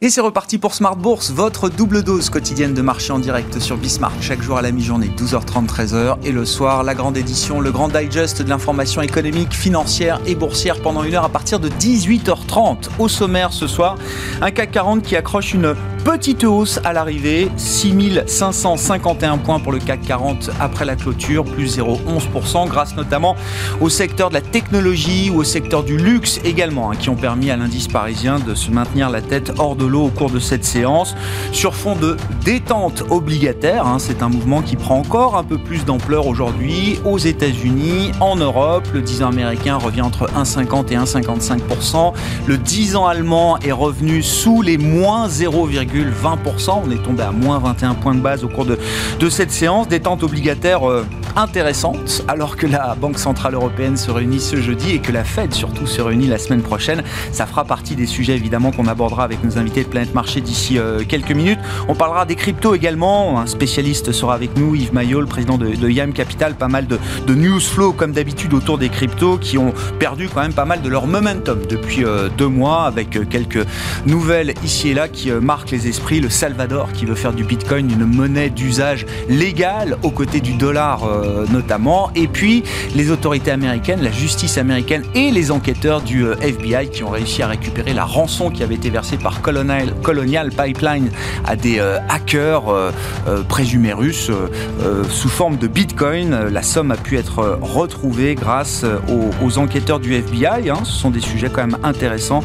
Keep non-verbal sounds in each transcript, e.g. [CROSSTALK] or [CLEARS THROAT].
Et c'est reparti pour Smart Bourse, votre double dose quotidienne de marché en direct sur Bismarck, chaque jour à la mi-journée, 12h30, 13h. Et le soir, la grande édition, le grand digest de l'information économique, financière et boursière pendant une heure à partir de 18h30. Au sommaire ce soir, un CAC 40 qui accroche une petite hausse à l'arrivée, 6551 points pour le CAC 40 après la clôture, plus 0,11%, grâce notamment au secteur de la technologie ou au secteur du luxe également, hein, qui ont permis à l'indice parisien de se maintenir la tête hors de au cours de cette séance. Sur fond de détente obligataire, hein, c'est un mouvement qui prend encore un peu plus d'ampleur aujourd'hui aux États-Unis, en Europe. Le 10 ans américain revient entre 1,50 et 1,55%. Le 10 ans allemand est revenu sous les moins 0,20%. On est tombé à moins 21 points de base au cours de, de cette séance. Détente obligataire euh, intéressante, alors que la Banque Centrale Européenne se réunit ce jeudi et que la Fed surtout se réunit la semaine prochaine. Ça fera partie des sujets évidemment qu'on abordera avec nos invités de Planète Marché d'ici euh, quelques minutes. On parlera des cryptos également. Un spécialiste sera avec nous, Yves Maillot, le président de, YAM Capital. Pas mal de, de news flow comme d'habitude autour des cryptos qui ont perdu quand même pas mal de leur momentum depuis euh, deux mois avec euh, quelques nouvelles ici et là qui marquent les esprits. Le Salvador qui veut faire du Bitcoin une monnaie d'usage légale aux côtés du dollar notamment. Et puis les autorités américaines, la justice américaine et les enquêteurs du FBI qui ont réussi à récupérer la rançon qui avait été versée par Colonial, Pipeline à des euh, hackers euh, euh, présumés russes sous forme de Bitcoin. La somme a pu être retrouvée grâce aux, aux enquêteurs du FBI. Hein. Ce sont des sujets quand même intéressants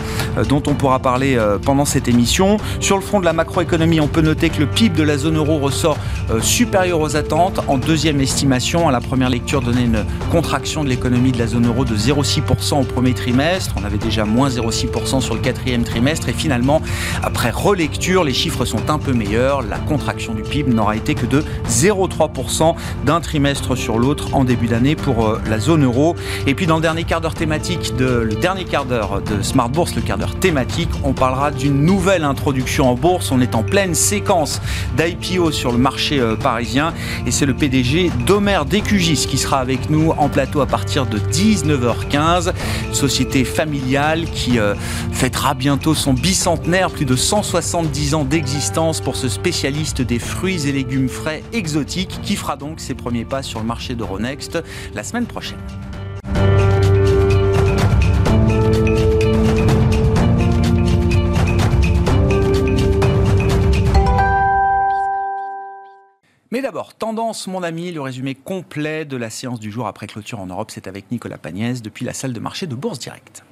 dont on pourra parler pendant cette émission. Sur le front de la macroéconomie, on peut noter que le PIB de la zone euro ressort supérieur aux attentes. En deuxième estimation, à la première lecture, donnait une contraction de l'économie de la zone euro de 0,6% au premier trimestre. On avait déjà moins 0,6% sur le quatrième trimestre. Et finalement, après relecture, les chiffres sont un peu meilleurs. La contraction du PIB n'aura été que de 0,3% d'un trimestre sur l'autre en début d'année pour euh, la zone euro. Et puis dans le dernier quart d'heure thématique, de, le dernier quart d'heure de Smart Bourse, le quart d'heure thématique, on parlera d'une nouvelle introduction en bourse. On est en pleine séquence d'IPO sur le marché euh, parisien et c'est le PDG d'Omer Décugis qui sera avec nous en plateau à partir de 19h15. Société familiale qui euh, fêtera bientôt son bicentenaire, plus de 170 ans d'existence pour ce spécialiste des fruits et légumes frais exotiques qui fera donc ses premiers pas sur le marché d'Euronext la semaine prochaine. Mais d'abord, tendance, mon ami, le résumé complet de la séance du jour après clôture en Europe, c'est avec Nicolas Pagnès depuis la salle de marché de Bourse Directe.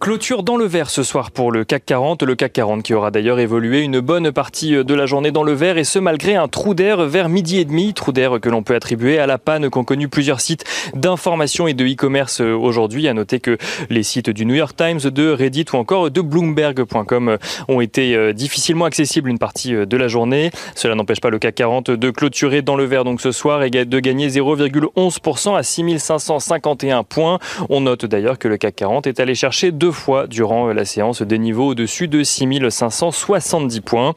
Clôture dans le vert ce soir pour le CAC 40. Le CAC 40 qui aura d'ailleurs évolué une bonne partie de la journée dans le vert et ce malgré un trou d'air vers midi et demi. Trou d'air que l'on peut attribuer à la panne qu'ont connu plusieurs sites d'information et de e-commerce aujourd'hui. À noter que les sites du New York Times, de Reddit ou encore de Bloomberg.com ont été euh, difficilement accessibles une partie de la journée. Cela n'empêche pas le CAC 40 de clôturer dans le vert donc ce soir et de gagner 0,11% à 6551 points. On note d'ailleurs que le CAC 40 est allé chercher deux fois durant la séance des niveaux au-dessus de 6570 points.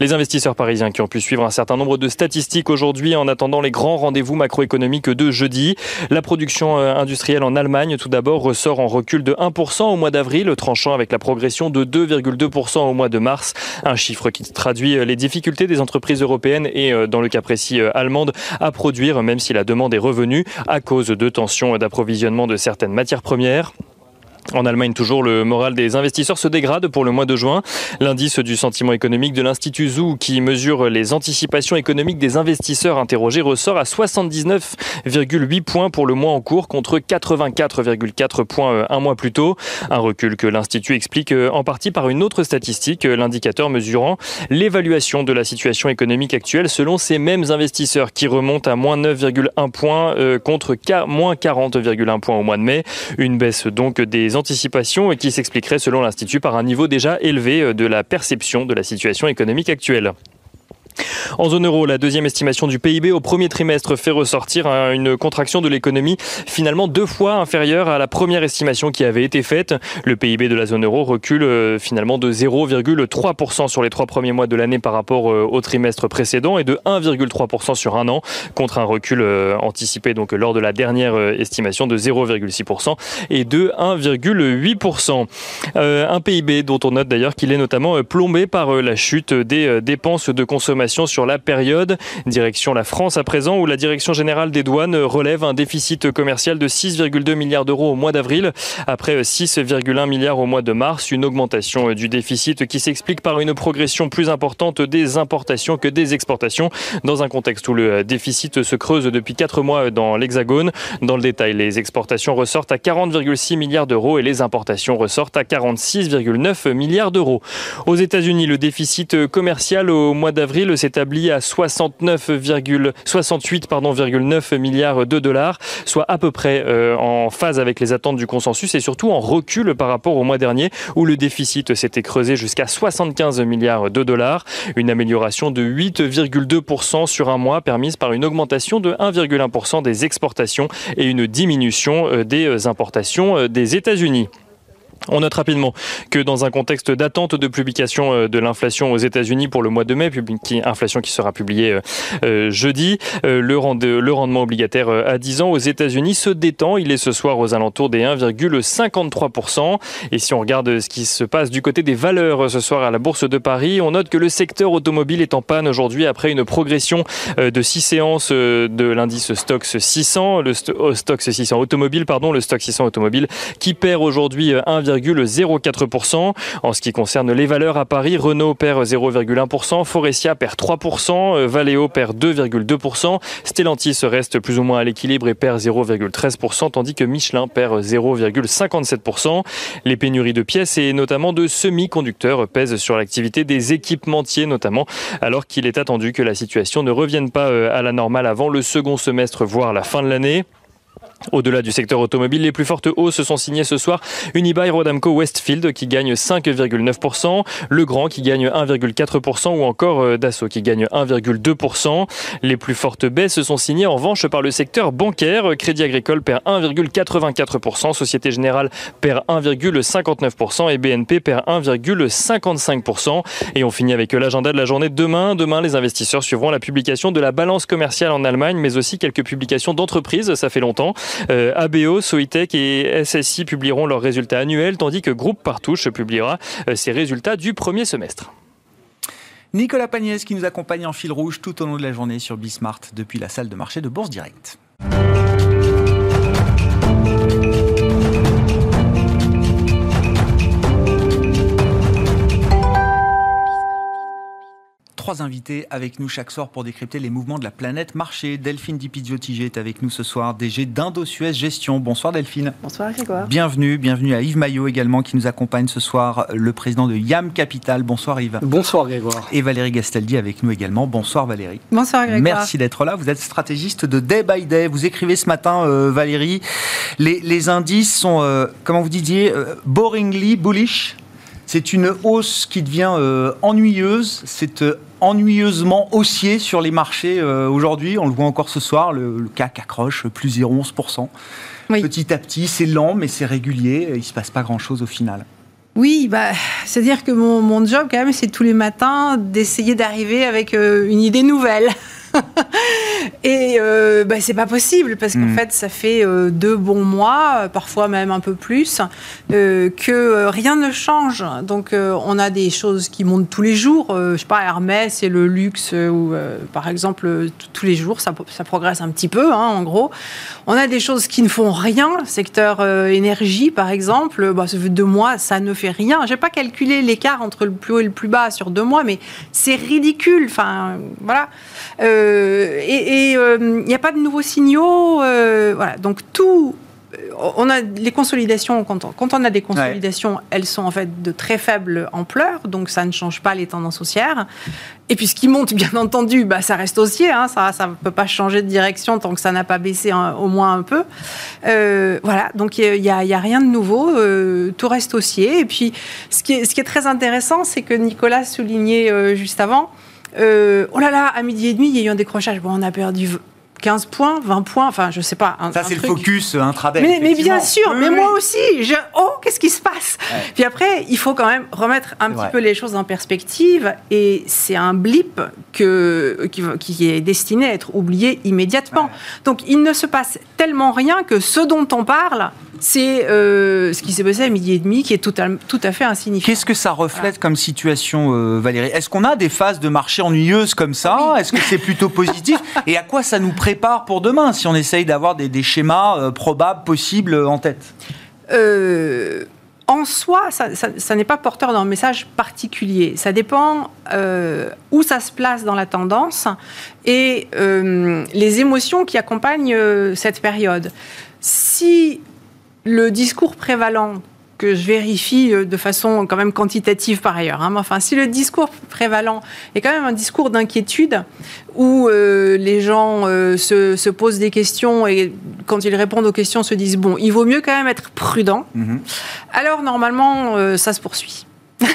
Les investisseurs parisiens qui ont pu suivre un certain nombre de statistiques aujourd'hui en attendant les grands rendez-vous macroéconomiques de jeudi. La production euh, industrielle en Allemagne, tout d'abord, ressort en recul de 1% au mois d'avril, tranchant avec la progression de 2,2% au mois de mars. Un chiffre qui traduit euh, les difficultés des entreprises européennes et, euh, dans le cas précis, allemandes, à produire, même si la demande est revenue à cause de tensions d'approvisionnement de certaines matières premières. En Allemagne, toujours, le moral des investisseurs se dégrade pour le mois de juin. L'indice du sentiment économique de l'Institut Zoo, qui mesure les anticipations économiques des investisseurs interrogés, ressort à 79,8 points pour le mois en cours contre 84,4 points euh, un mois plus tôt. Un recul que l'Institut explique euh, en partie par une autre statistique, euh, l'indicateur mesurant l'évaluation de la situation économique actuelle selon ces mêmes investisseurs qui remontent à moins 9,1 points contre moins 40,1 points au mois de mai. Une baisse donc des anticipation et qui s'expliquerait selon l'Institut par un niveau déjà élevé euh, de la perception de la situation économique actuelle. En zone euro, la deuxième estimation du PIB au premier trimestre fait ressortir une contraction de l'économie finalement deux fois inférieure à la première estimation qui avait été faite. Le PIB de la zone euro recule euh, finalement de 0,3% sur les trois premiers mois de l'année par rapport euh, au trimestre précédent et de 1,3% sur un an contre un recul euh, anticipé donc lors de la dernière estimation de 0,6% et de 1,8%. un PIB dont on note d'ailleurs qu'il est notamment plombé par la chute des dépenses de consommation sur la période. Direction la France à présent où la Direction générale des douanes relève un déficit commercial de 6,2 milliards d'euros au mois d'avril après 6,1 milliards au mois de mars, une augmentation du déficit qui s'explique par une progression plus importante des importations que des exportations dans un contexte où le déficit se creuse depuis 4 mois dans l'Hexagone. Dans le détail, les exportations ressortent à 40,6 milliards d'euros et les importations ressortent à 46,9 milliards d'euros. Aux États-Unis, le déficit commercial au mois d'avril s'établit à 69,68 milliards de dollars, soit à peu près euh, en phase avec les attentes du consensus et surtout en recul par rapport au mois dernier où le déficit s'était creusé jusqu'à 75 milliards de dollars, une amélioration de 8,2% sur un mois permise par une augmentation de 1,1% des exportations et une diminution euh, des importations euh, des États-Unis. On note rapidement que dans un contexte d'attente de publication euh, de l'inflation aux États-Unis pour le mois de mai, inflation qui sera publiée euh, euh, jeudi, le rendement obligataire à 10 ans aux États-Unis se détend. Il est ce soir aux alentours des 1,53%. Et si on regarde ce qui se passe du côté des valeurs ce soir à la Bourse de Paris, on note que le secteur automobile est en panne aujourd'hui après une progression de 6 séances de l'indice Stoxx 600, le Stoxx 600 automobile, pardon, le Stoxx 600 automobile qui perd aujourd'hui 1, 0,04%. En ce qui concerne les valeurs à Paris, Renault perd 0,1%, Forestia perd 3%, euh, Valeo perd 2,2%, Stellantis reste plus ou moins à l'équilibre et perd 0,13%, tandis que Michelin perd 0,57%. Les pénuries de pièces et notamment de semi-conducteurs pèsent sur l'activité des équipementiers notamment, alors qu'il est attendu que la situation ne revienne pas euh, à la normale avant le second semestre, voire la fin de l'année. Au-delà du secteur automobile, les plus fortes hausses sont signées ce soir. Unibail Rodamco Westfield qui gagne 5,9%, Legrand qui gagne 1,4% ou encore euh, Dassault qui gagne 1,2%. Les plus fortes baisses sont signées en revanche par le secteur bancaire. Crédit Agricole perd 1,84%, Société Générale perd 1,59% et BNP perd 1,55%. Et on finit avec l'agenda de la journée demain. Demain, les investisseurs suivront la publication de la balance commerciale en Allemagne, mais aussi quelques publications d'entreprises. Ça fait longtemps. Euh, ABO, Soitec et SSI publieront leurs résultats annuels, tandis que Groupe Partouche publiera euh, ses résultats du premier semestre. Nicolas Pagnès qui nous accompagne en fil rouge tout au long de la journée sur Bismart depuis la salle de marché de Bourse Direct. Trois invités avec nous chaque soir pour décrypter les mouvements de la planète marché. Delphine Dipizio-Tigé est avec nous ce soir, DG d'Indo-Suez Gestion. Bonsoir Delphine. Bonsoir Grégoire. Bienvenue, bienvenue à Yves Maillot également qui nous accompagne ce soir, le président de YAM Capital. Bonsoir Yves. Bonsoir Grégoire. Et Valérie Gastaldi avec nous également. Bonsoir Valérie. Bonsoir Grégoire. Merci d'être là. Vous êtes stratégiste de Day by Day. Vous écrivez ce matin, euh, Valérie, les, indices sont, euh, comment vous disiez, euh, boringly bullish. C'est une hausse qui devient ennuyeuse. C'est ennuyeusement haussier sur les marchés euh, aujourd'hui. On le voit encore ce soir, le, CAC accroche plus 0,11%. Petit à petit, c'est lent, mais c'est régulier. Il ne se passe pas grand-chose au final. Oui, bah, c'est-à-dire que mon, mon, job, quand même, c'est tous les matins d'essayer d'arriver avec euh, une idée nouvelle. [LAUGHS] et euh, bah, c'est pas possible parce qu'en hmm. fait, ça fait euh, deux bons mois, parfois même un peu plus, euh, que rien ne change. Donc, on a des choses qui montent tous les jours. je sais pas, Hermès et le luxe, ou par exemple, tous les jours, ça, ça, progresse un petit peu, hein, en gros. On a des choses qui ne font rien. Secteur énergie, par exemple, bah, ça fait deux mois, ça ne fait rien. J'ai pas calculé l'écart entre le plus haut et le plus bas sur deux mois, mais c'est ridicule. Enfin, voilà. Euh, et il n'y euh, a pas de nouveaux signaux. Euh, voilà, donc tout on a les consolidations, quand on, a des consolidations, elles sont en fait de très faible ampleur, donc ça ne change pas les tendances haussières. Et puis ce qui monte, bien entendu, bah, ça reste haussier, hein, ça ne peut pas changer de direction tant que ça n'a pas baissé au moins un peu. voilà, donc il n'y a, rien de nouveau, tout reste haussier. Et puis ce qui est, ce qui est très intéressant, c'est que Nicolas soulignait juste avant, oh là là, à midi et demi, il y a eu un décrochage. Bon, on a perdu 15 points, 20 points, enfin, je sais pas. ça, c'est le focus intraday. Mais, mais bien sûr, mais moi aussi, je, oh, qu'est-ce qui se passe? Puis après, il faut quand même remettre un petit peu les choses en perspective, et c'est un blip que, qui, est destiné à être oublié immédiatement. Donc, il ne se passe tellement rien que ce dont on parle, c'est euh, ce qui s'est passé à midi et demi, qui est tout à, tout à fait insignifiant. Qu'est-ce que ça reflète comme situation, euh, Valérie? Est-ce qu'on a des phases de marché ennuyeuses comme ça? Est-ce que c'est plutôt positif? Et à quoi ça nous prépare pour demain, si on essaye d'avoir des, schémas euh, probables, possibles en tête? En soi, ça, n'est pas porteur d'un message particulier. Ça dépend où ça se place dans la tendance et les émotions qui accompagnent cette période. Si le discours prévalent que je vérifie euh, de façon quand même quantitative par ailleurs. Hein, enfin, si le discours prévalent est quand même un discours d'inquiétude où euh, les gens euh, se, posent des questions et quand ils répondent aux questions se disent bon, il vaut mieux quand même être prudent. Mm-hmm. Alors normalement, ça se poursuit. [LAUGHS]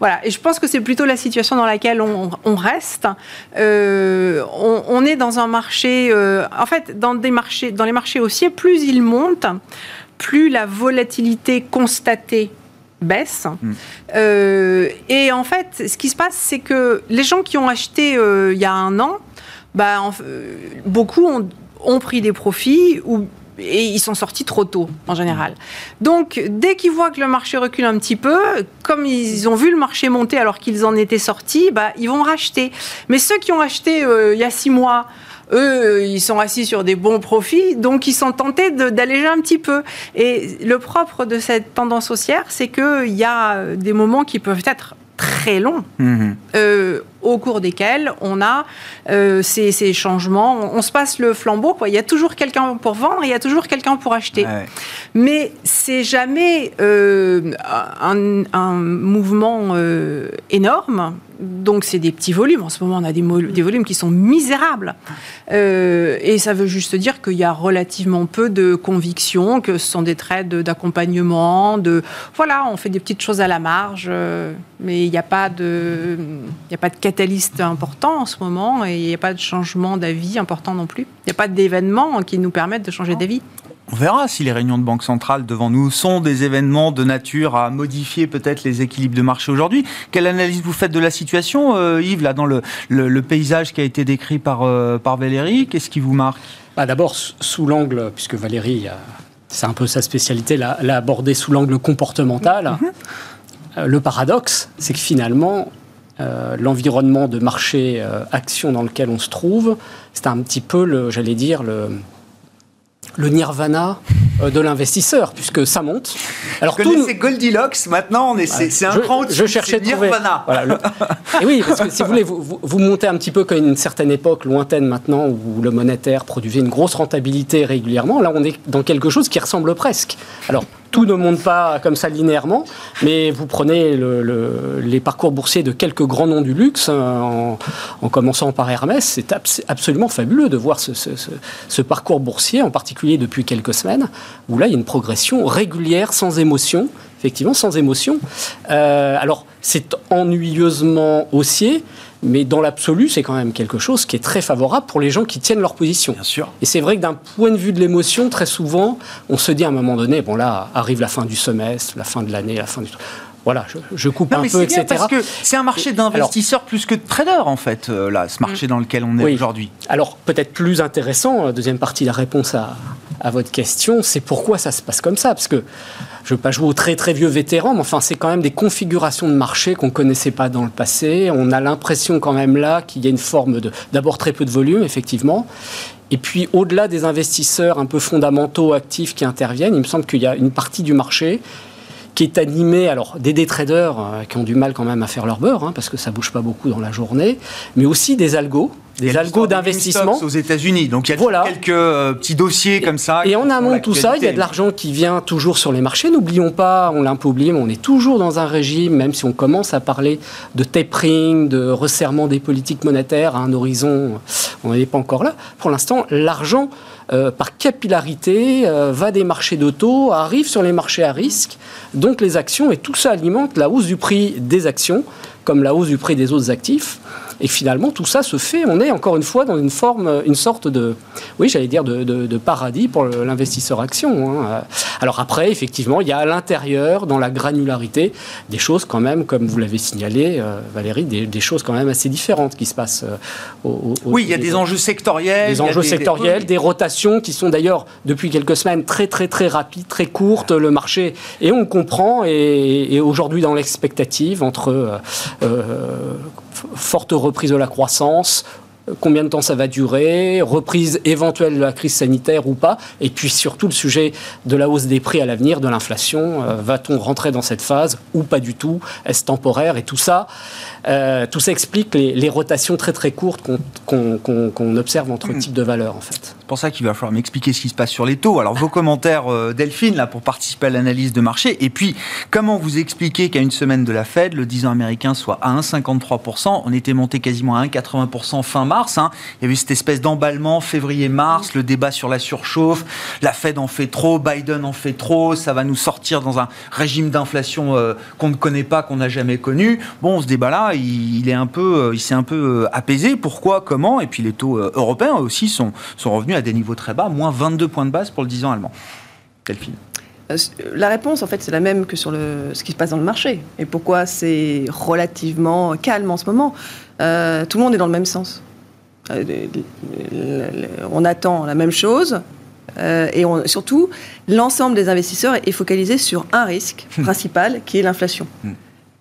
voilà, et je pense que c'est plutôt la situation dans laquelle on, reste. on, est dans un marché, en fait, dans des marchés, dans les marchés haussiers, plus ils montent, plus la volatilité constatée baisse. Hmm. Euh, et en fait, ce qui se passe, c'est que les gens qui ont acheté euh, il y a un an, bah, euh, beaucoup ont, pris des profits ou et ils sont sortis trop tôt en général. Donc dès qu'ils voient que le marché recule un petit peu, comme ils ont vu le marché monter alors qu'ils en étaient sortis, bah, ils vont racheter. Mais ceux qui ont acheté il y a six mois, eux, ils sont assis sur des bons profits, donc ils sont tentés d'alléger un petit peu. Et le propre de cette tendance haussière, c'est qu'il y a des moments qui peuvent être très longs, mmh. euh, au cours desquels on a euh, ces, changements. On, se passe le flambeau. Quoi. Il y a toujours quelqu'un pour vendre, il y a toujours quelqu'un pour acheter. Mais c'est jamais euh, un, un, mouvement énorme donc c'est des petits volumes. En ce moment, on a des, des volumes qui sont misérables. Euh, et ça veut juste dire qu'il y a relativement peu de conviction, que ce sont des trades d'accompagnement, de voilà, on fait des petites choses à la marge, euh, mais il n'y a pas de, il a pas de catalyste important en ce moment et il n'y a pas de changement d'avis important non plus. Il n'y a pas d'événements qui nous permettent de changer d'avis. On verra si les réunions de banque centrale devant nous sont des événements de nature à modifier peut-être les équilibres de marché aujourd'hui. Quelle analyse vous faites de la situation, euh, Yves, là, dans le, paysage qui a été décrit par, euh, par Valérie? Qu'est-ce qui vous marque? Bah, D'abord, sous l'angle, puisque Valérie, c'est un peu sa spécialité, l'a abordé sous l'angle comportemental. Mhm. Euh, le paradoxe, c'est que finalement, l'environnement de marché action dans lequel on se trouve, c'est un petit peu, j'allais dire, le le nirvana euh, de l'investisseur, puisque ça monte. Alors, tout c'est Goldilocks, maintenant, c'est un grand Je cherchais nirvana. [LAUGHS] Et oui, parce que si vous voulez, vous, vous, montez un petit peu comme une certaine époque lointaine maintenant, où le monétaire produisait une grosse rentabilité régulièrement. Là, on est dans quelque chose qui ressemble presque. Alors, tout ne monte pas comme ça linéairement, mais vous prenez les parcours boursiers de quelques grands noms du luxe, hein, en, commençant par Hermès, c'est absolument fabuleux de voir ce, parcours boursier, en particulier depuis quelques semaines, où là, il y a une progression régulière, sans émotion, effectivement, sans émotion. Euh, alors, c'est ennuyeusement haussier, mais dans l'absolu, c'est quand même quelque chose qui est très favorable pour les gens qui tiennent leur position. Bien sûr. Et c'est vrai que d'un point de vue de l'émotion, très souvent, on se dit à un moment donné, bon là, arrive la fin du semestre, la fin de l'année, la fin du voilà, je, coupe un peu, etc. Parce que c'est un marché d'investisseurs plus que de traders, en fait, euh, là, ce marché mm. dans lequel on est aujourd'hui. Alors, peut-être plus intéressant, euh, deuxième partie de la réponse à, à votre question, c'est pourquoi ça se passe comme ça? Parce que je ne veux pas jouer au très très vieux vétéran, mais enfin, c'est quand même des configurations de marché qu'on ne connaissait pas dans le passé. On a l'impression quand même là qu'il y a une forme de. D'abord, très peu de volume, effectivement. Et puis, au-delà des investisseurs un peu fondamentaux, actifs qui interviennent, il me semble qu'il y a une partie du marché qui est animé, alors des day traders euh, qui ont du mal quand même à faire leur beurre, hein, parce que ça bouge pas beaucoup dans la journée, mais aussi des algos, des algos d'investissement aux États-Unis. Donc il y a voilà. quelques euh, petits dossiers comme ça. Et en amont de tout ça, il y a de l'argent qui vient toujours sur les marchés. N'oublions pas, on l'a un peu oublié, mais on est toujours dans un régime, même si on commence à parler de tapering, de resserrement des politiques monétaires à un horizon, on n'est pas encore là. Pour l'instant, l'argent euh, par capillarité, euh, va des marchés d'auto, arrive sur les marchés à risque. Donc les actions, et tout ça alimente la hausse du prix des actions, comme la hausse du prix des autres actifs. Et finalement, tout ça se fait. On est encore une fois dans une forme, une sorte de, oui, j'allais dire de, de, paradis pour l'investisseur action. Hein. Alors après, effectivement, il y a à l'intérieur, dans la granularité, des choses quand même, comme vous l'avez signalé, euh, Valérie, des, choses quand même assez différentes qui se passent. Euh, au, oui, il y a des enjeux sectoriels. Des enjeux sectoriels, des, rotations qui sont d'ailleurs depuis quelques semaines très très très rapides, très courtes. Le marché et on comprend et, aujourd'hui dans l'expectative entre euh, forte reprise de la croissance, combien de temps ça va durer, reprise éventuelle de la crise sanitaire ou pas, et puis surtout le sujet de la hausse des prix à l'avenir, de l'inflation. Euh, va-t-on rentrer dans cette phase ou pas du tout Est-ce temporaire Et tout ça, euh, tout ça explique les, rotations très très courtes qu'on observe entre mm. types de valeurs en fait. C'est pour ça qu'il va falloir m'expliquer ce qui se passe sur les taux. Alors vos commentaires, euh, Delphine, là pour participer à l'analyse de marché, et puis comment vous expliquez qu'à une semaine de la Fed, le 10 ans américain soit à 1,53%, on était monté quasiment à 1,80% fin mars. Hein. Il y avait cette espèce d'emballement février-mars, le débat sur la surchauffe, la Fed en fait trop, Biden en fait trop, ça va nous sortir dans un régime d'inflation euh, qu'on ne connaît pas, qu'on n'a jamais connu. Bon, ce débat-là, il, est un peu, euh, il s'est un peu euh, apaisé. Pourquoi Comment? Et puis les taux euh, européens aussi sont, sont revenus à des niveaux très bas, moins 22 points de base pour le 10 ans allemand. Delphine la réponse, en fait, c'est la même que sur le, ce qui se passe dans le marché. Et pourquoi c'est relativement calme en ce moment? Tout le monde est dans le même sens. on attend la même chose. et surtout, l'ensemble des investisseurs est focalisé sur un risque [LAUGHS] principal, qui est l'inflation.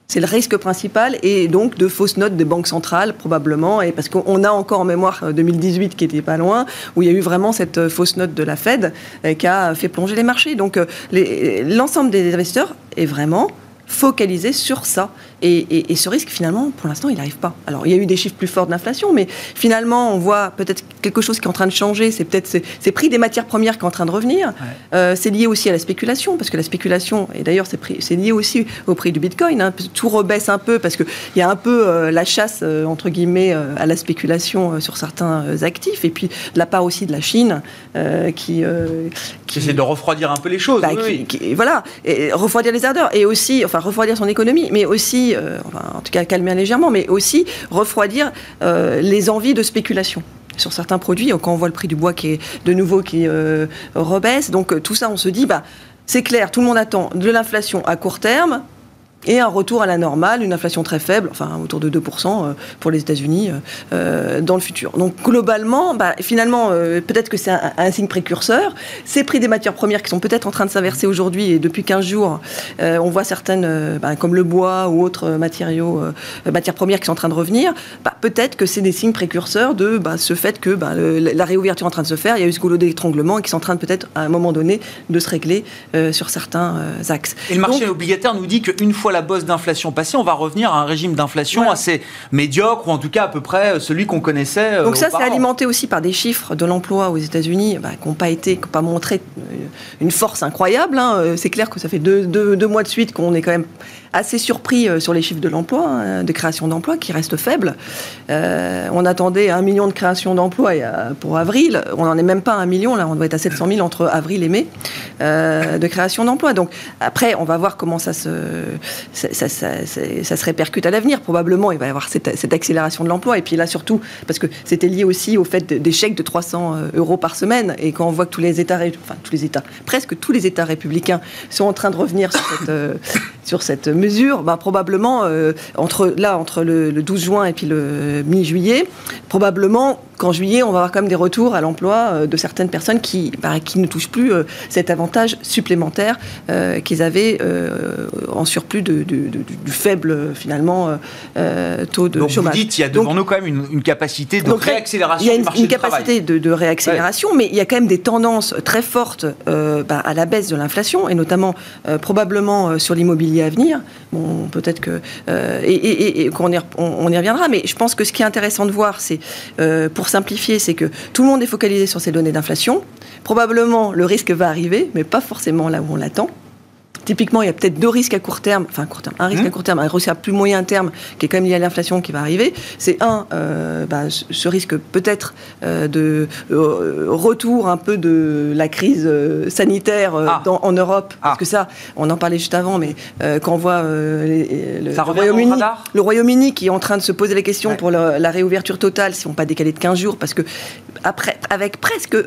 C'est le risque principal et donc de fausses notes des banques centrales probablement et parce qu'on a encore en mémoire 2018 euh, qui était pas loin où il y a eu vraiment cette euh, fausse note de la Fed euh, qui a fait plonger les marchés. Donc l'ensemble des investisseurs est vraiment focalisé sur ça. Et, ce risque, finalement, pour l'instant, il n'arrive pas. Alors, il y a eu des chiffres plus forts d'inflation, mais finalement, on voit peut-être quelque chose qui est en train de changer. C'est peut-être ces prix des matières premières qui est en train de revenir. Euh, c'est lié aussi à la spéculation, parce que la spéculation, et d'ailleurs, c'est lié aussi au prix du Bitcoin. Hein. Tout rebaisse un peu, parce qu'il y a un peu euh, la chasse, euh, entre guillemets, à la spéculation sur certains actifs. Et puis, de la part aussi de la Chine, qui, qui... essaie de refroidir un peu les choses. Bah, voilà, et refroidir les ardeurs. Et aussi, enfin, refroidir son économie, mais aussi euh, en tout cas calmer légèrement, mais aussi refroidir euh, les envies de spéculation sur certains produits. Quand on voit le prix du bois qui est de nouveau qui euh, rebaisse, donc tout ça, on se dit, bah, c'est clair, tout le monde attend de l'inflation à court terme et un retour à la normale, une inflation très faible, enfin autour de 2% euh, pour les États-Unis euh, euh, dans le futur. Donc globalement, bah, finalement, peut-être que c'est un, signe précurseur. Ces prix des matières premières qui sont peut-être en train de s'inverser aujourd'hui et depuis 15 jours, on voit certaines, bah, comme le bois ou autres matériaux, matières premières qui sont en train de revenir. Bah, peut-être que c'est des signes précurseurs de ce fait que la réouverture est en train de se faire, il y a eu ce goulot d'étranglement et qui sont en train peut-être à un moment donné de se régler sur certains axes. Et le marché obligataire nous dit qu'une fois la bosse d'inflation passée, on va revenir à un régime d'inflation assez médiocre, ou en tout cas à peu près celui qu'on connaissait. Euh, Donc ça, c'est alimenté aussi par des chiffres de l'emploi aux États-Unis bah, qui n'ont pas été, qui n'ont pas montré euh, une force incroyable. Hein. Euh, c'est clair que ça fait deux, deux mois de suite qu'on est quand même assez surpris euh, sur les chiffres de l'emploi, hein, de création d'emplois, qui restent faibles. Euh, on attendait un million de création d'emplois pour avril. On n'en est même pas à un million, là, on doit être à 700 000 entre avril et mai euh, de création d'emplois. Donc après, on va voir comment ça se, ça, ça, ça, se répercute à l'avenir. Probablement, il va y avoir cette, cette accélération de l'emploi. Et puis là, surtout, parce que c'était lié aussi au fait des chèques de 300 euros par semaine. Et quand on voit que tous les États, enfin tous les États, presque tous les États républicains sont en train de revenir sur cette, sur cette mesure mesure, bah, probablement, euh, entre, là, entre le, 12 juin et puis le mi-juillet, probablement qu'en juillet, on va avoir quand même des retours à l'emploi euh, de certaines personnes qui, bah, qui ne touchent plus euh, cet avantage supplémentaire qu'ils avaient en surplus de, du faible, finalement, taux de Donc chômage. Vous dites qu'il y a devant nous quand même une, capacité de réaccélération Il y a une, capacité de, réaccélération, mais il y a quand même des tendances très fortes bah, à la baisse de l'inflation, et notamment probablement sur l'immobilier à venir. Bon, peut-être que. Euh, et, qu'on y, on, y reviendra, mais je pense que ce qui est intéressant de voir, c'est, euh, pour simplifier, c'est que tout le monde est focalisé sur ces données d'inflation. Probablement, le risque va arriver, mais pas forcément là où on l'attend. Typiquement, il y a peut-être deux risques à court terme, enfin court terme, un risque Mmh. à court terme, un risque à plus moyen terme, qui est quand même lié à l'inflation qui va arriver. C'est un, euh, bah, ce- risque peut-être euh, de euh, retour un peu de la crise sanitaire Ah. dans- en Europe, Ah. parce que ça, on en parlait juste avant, mais quand on voit les- le, Royaume-Uni, le Royaume-Uni qui est en train de se poser la question Ouais. pour la réouverture totale, si on pas décalé de 15 jours, parce que après, avec presque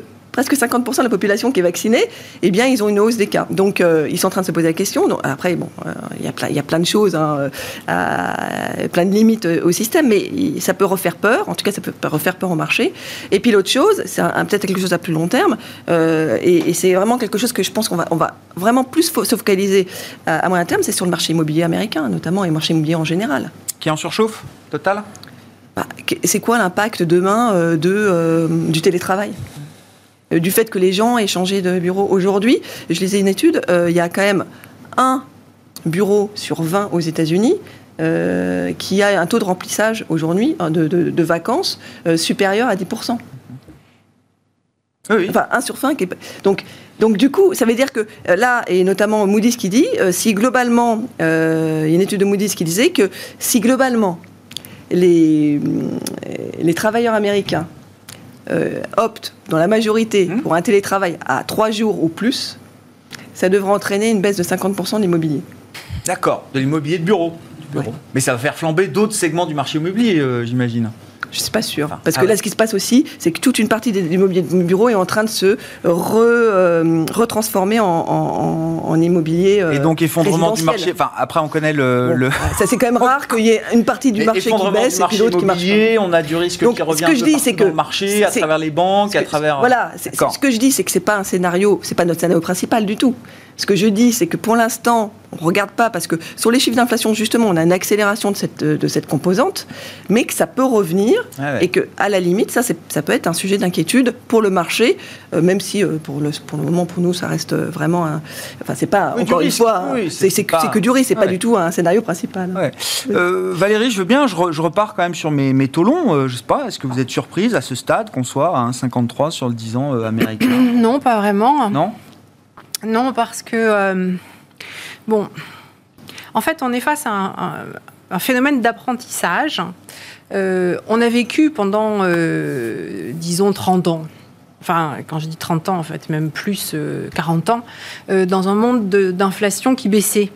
presque 50% de la population qui est vaccinée, eh bien, ils ont une hausse des cas. Donc, euh, ils sont en train de se poser la question. Donc, après, bon, euh, il y a plein, il y a plein de choses, hein, euh, à- plein de limites au système, mais ça peut refaire peur. En tout cas, ça peut refaire peur au marché. Et puis, l'autre chose, c'est peut-être quelque chose à plus long terme, euh, et, et c'est vraiment quelque chose que je pense qu'on va, on va vraiment plus se focaliser à, à moyen terme, c'est sur le marché immobilier américain, notamment, et le marché immobilier en général. Qui en surchauffe total? Bah, c'est quoi l'impact demain de, du télétravail? Du fait que les gens aient changé de bureau aujourd'hui, je lisais une étude, euh, il y a quand même un bureau sur 20 aux États-Unis euh, qui a un taux de remplissage aujourd'hui euh, de, de- de vacances euh, supérieur à 10%. Oui. Enfin, 1 sur 5. qui est- Donc, donc, du coup, ça veut dire que euh, là, et notamment Moody's qui dit, euh, si globalement, euh, il y a une étude de Moody's qui disait que si globalement, les, euh, les travailleurs américains euh, optent, dans la majorité, Mmh. pour un télétravail à 3 jours ou plus, ça devrait entraîner une baisse de 50% de l'immobilier. D'accord, de l'immobilier de bureau. Ouais. Mais ça va faire flamber d'autres segments du marché immobilier, euh, j'imagine. Je ne suis pas sûre. Parce ah que ouais. là, ce qui se passe aussi, c'est que toute une partie de l'immobilier de bureau est en train de se re, euh, retransformer en, en- en- en immobilier. euh, Et donc effondrement du marché. Enfin, après on connaît le. Bon, le- Ça, c'est quand même rare qu'il y ait une partie du Mais marché qui baisse du et puis l'autre qui marche on a du risque Donc, qui revient ce que je dis, c'est que le marché, à travers les banques, à Ce que- travers. Voilà, ce que je dis, c'est que c'est pas un scénario, c'est pas notre scénario principal du tout. Ce que je dis, c'est que pour l'instant, on regarde pas parce que sur les chiffres d'inflation, justement, on a une accélération de cette, de cette composante, mais que ça peut revenir Ah ouais. et que, à la limite, ça, ça peut être un sujet d'inquiétude pour le marché, euh, même si euh, pour, le, pour le moment, pour nous, ça reste euh, vraiment un. Enfin, c'est pas, Oui, encore une risque, fois, oui, hein, c'est c'est que, pas- c'est que du risque, c'est Ouais. pas du tout un scénario principal. Ouais. Euh, Valérie, je veux bien, je, re- je repars quand même sur mes, mes taux longs. Euh, je sais pas, est-ce que vous êtes surprise à ce stade qu'on soit à 1,53 sur le 10 ans euh, américain [CLEARS THROAT] Non, pas vraiment. Non? Non, parce que, euh, bon, en fait, on est face à un, un- un phénomène d'apprentissage. Euh, on a vécu pendant, euh, disons, 30 ans. Enfin, quand je dis 30 ans, en fait, même plus, euh, 40 ans, euh, dans un monde de- d'inflation qui baissait.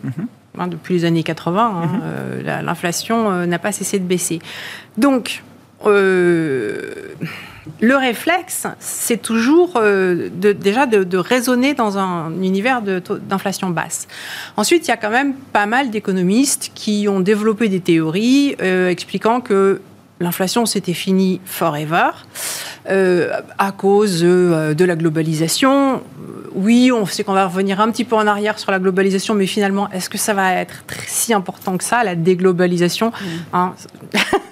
Hein, depuis les années 80, hein, la- l'inflation n'a pas cessé de baisser. Donc, le réflexe, c'est toujours euh, de, déjà de, de raisonner dans un univers d'inflation basse. Ensuite, il y a quand même pas mal d'économistes qui ont développé des théories euh, expliquant que l'inflation c'était fini forever euh, à cause euh, de la globalisation. Oui, on sait qu'on va revenir un petit peu en arrière sur la globalisation, mais finalement, est-ce que ça va être si important que ça, la déglobalisation? Hein,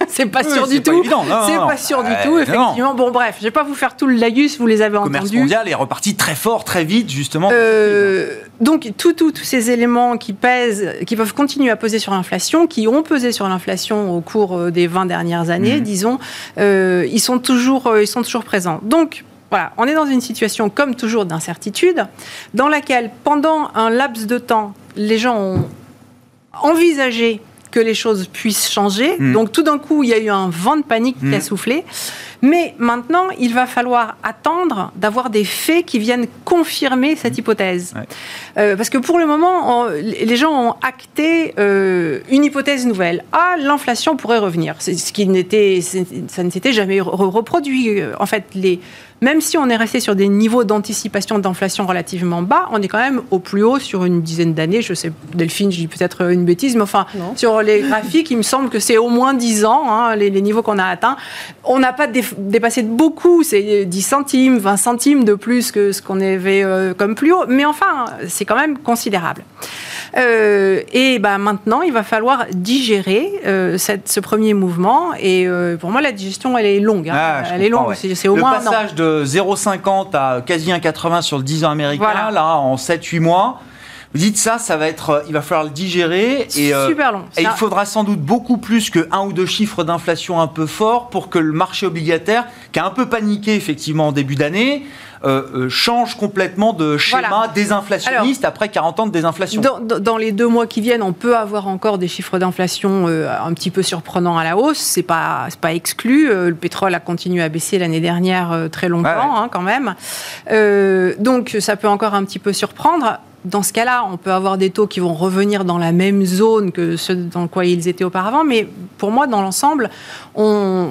C'est pas sûr du tout. C'est pas sûr du tout, effectivement. Bon, bref, je vais pas vous faire tout le laïus, vous les avez Le commerce entendus. mondial est reparti très fort, très vite, justement. Euh, donc, tout- tout- tous ces éléments qui pèsent, qui peuvent continuer à peser sur l'inflation, qui ont pesé sur l'inflation au cours euh, des 20 dernières années, Mhm. disons, euh, ils, sont toujours, ils sont toujours présents. Donc, voilà, on est dans une situation, comme toujours, d'incertitude, dans laquelle, pendant un laps de temps, les gens ont envisagé que les choses puissent changer. Mhm. Donc tout d'un coup, il y a eu un vent de panique qui a Mhm. soufflé. Mais maintenant, il va falloir attendre d'avoir des faits qui viennent confirmer cette hypothèse. Ouais. Euh, parce que pour le moment, on- les gens ont acté euh, une hypothèse nouvelle. Ah, l'inflation pourrait revenir. C'est ce qui n'était, ça ne s'était jamais re- reproduit. Euh, En fait, les, même si on est resté sur des niveaux d'anticipation d'inflation relativement bas, on est quand même au plus haut sur une dizaine d'années. Je sais, Delphine, je dis peut-être une bêtise, mais enfin, Non. sur les [LAUGHS] graphiques, il me semble que c'est au moins 10 ans, hein, les, les niveaux qu'on a atteints. On n'a pas dépassé de beaucoup, c'est 10 centimes, 20 centimes de plus que ce qu'on avait euh, comme plus haut, mais enfin, c'est quand même considérable. Euh, et bah, maintenant, il va falloir digérer euh, cette- ce premier mouvement. Et euh, pour moi, la digestion, elle est longue. hein. Ah, elle est longue, ouais. c'est au le moins un an. passage de 0,50 à quasi 1,80 sur le 10 ans américain, Voilà. là, en 7-8 mois. Vous dites ça, ça va être, euh, il va falloir le digérer et, euh, Super long. et il faudra sans doute beaucoup plus que un ou deux chiffres d'inflation un peu forts pour que le marché obligataire, qui a un peu paniqué effectivement en début d'année, euh, change complètement de schéma désinflationniste après 40 ans de désinflation. Dans, les deux mois qui viennent, on peut avoir encore des chiffres d'inflation un petit peu surprenants à la hausse. C'est pas pas exclu. le pétrole a continué à baisser l'année dernière très longtemps hein, quand même. donc ça peut encore un petit peu surprendre dans ce cas-là, on peut avoir des taux qui vont revenir dans la même zone que ceux dans quoi ils étaient auparavant. Mais pour moi, dans l'ensemble, on,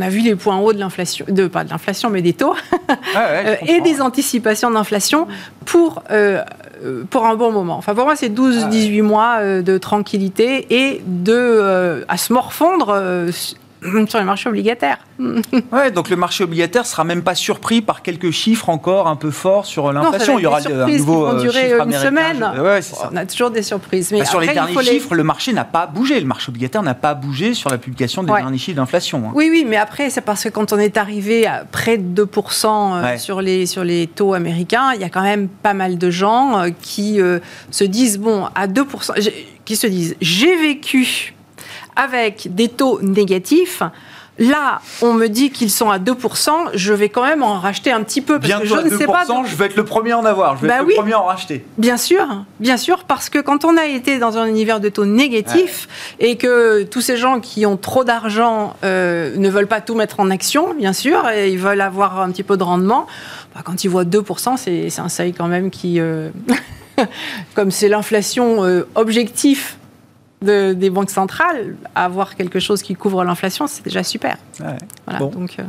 a vu les points hauts de l'inflation, de, pas de l'inflation, mais des taux, [LAUGHS] euh, et des anticipations d'inflation pour, euh, pour un bon moment. Enfin, pour moi, c'est 12-18 mois euh, de tranquillité et de, à se morfondre [LAUGHS] sur les marchés obligataires. [LAUGHS] ouais, donc le marché obligataire sera même pas surpris par quelques chiffres encore un peu forts sur l'inflation. Il y aura un nouveau qui vont durer une semaine. On a toujours des surprises. Mais bah, sur les derniers chiffres, le marché n'a pas bougé. Le marché obligataire n'a pas bougé sur la publication des derniers chiffres d'inflation. Hein. Oui, oui, mais après, c'est parce que quand on est arrivé à près de 2% euh, sur, les, sur les taux américains, il y a quand même pas mal de gens euh, qui euh, se disent, bon, à 2%, qui se disent, j'ai vécu avec des taux négatifs, Là, on me dit qu'ils sont à 2%, je vais quand même en racheter un petit peu. Parce Bientôt que je à 2%, ne sais pas. Je vais être le premier à en avoir, je vais bah être le premier à en racheter. Bien sûr, bien sûr, parce que quand on a été dans un univers de taux négatifs et que tous ces gens qui ont trop d'argent euh, ne veulent pas tout mettre en action, bien sûr, et ils veulent avoir un petit peu de rendement, bah, quand ils voient 2%, c'est un seuil quand même qui. Euh, [LAUGHS] comme c'est l'inflation euh, objectif des banques centrales, avoir quelque chose qui couvre l'inflation, c'est déjà super. Voilà, donc, euh,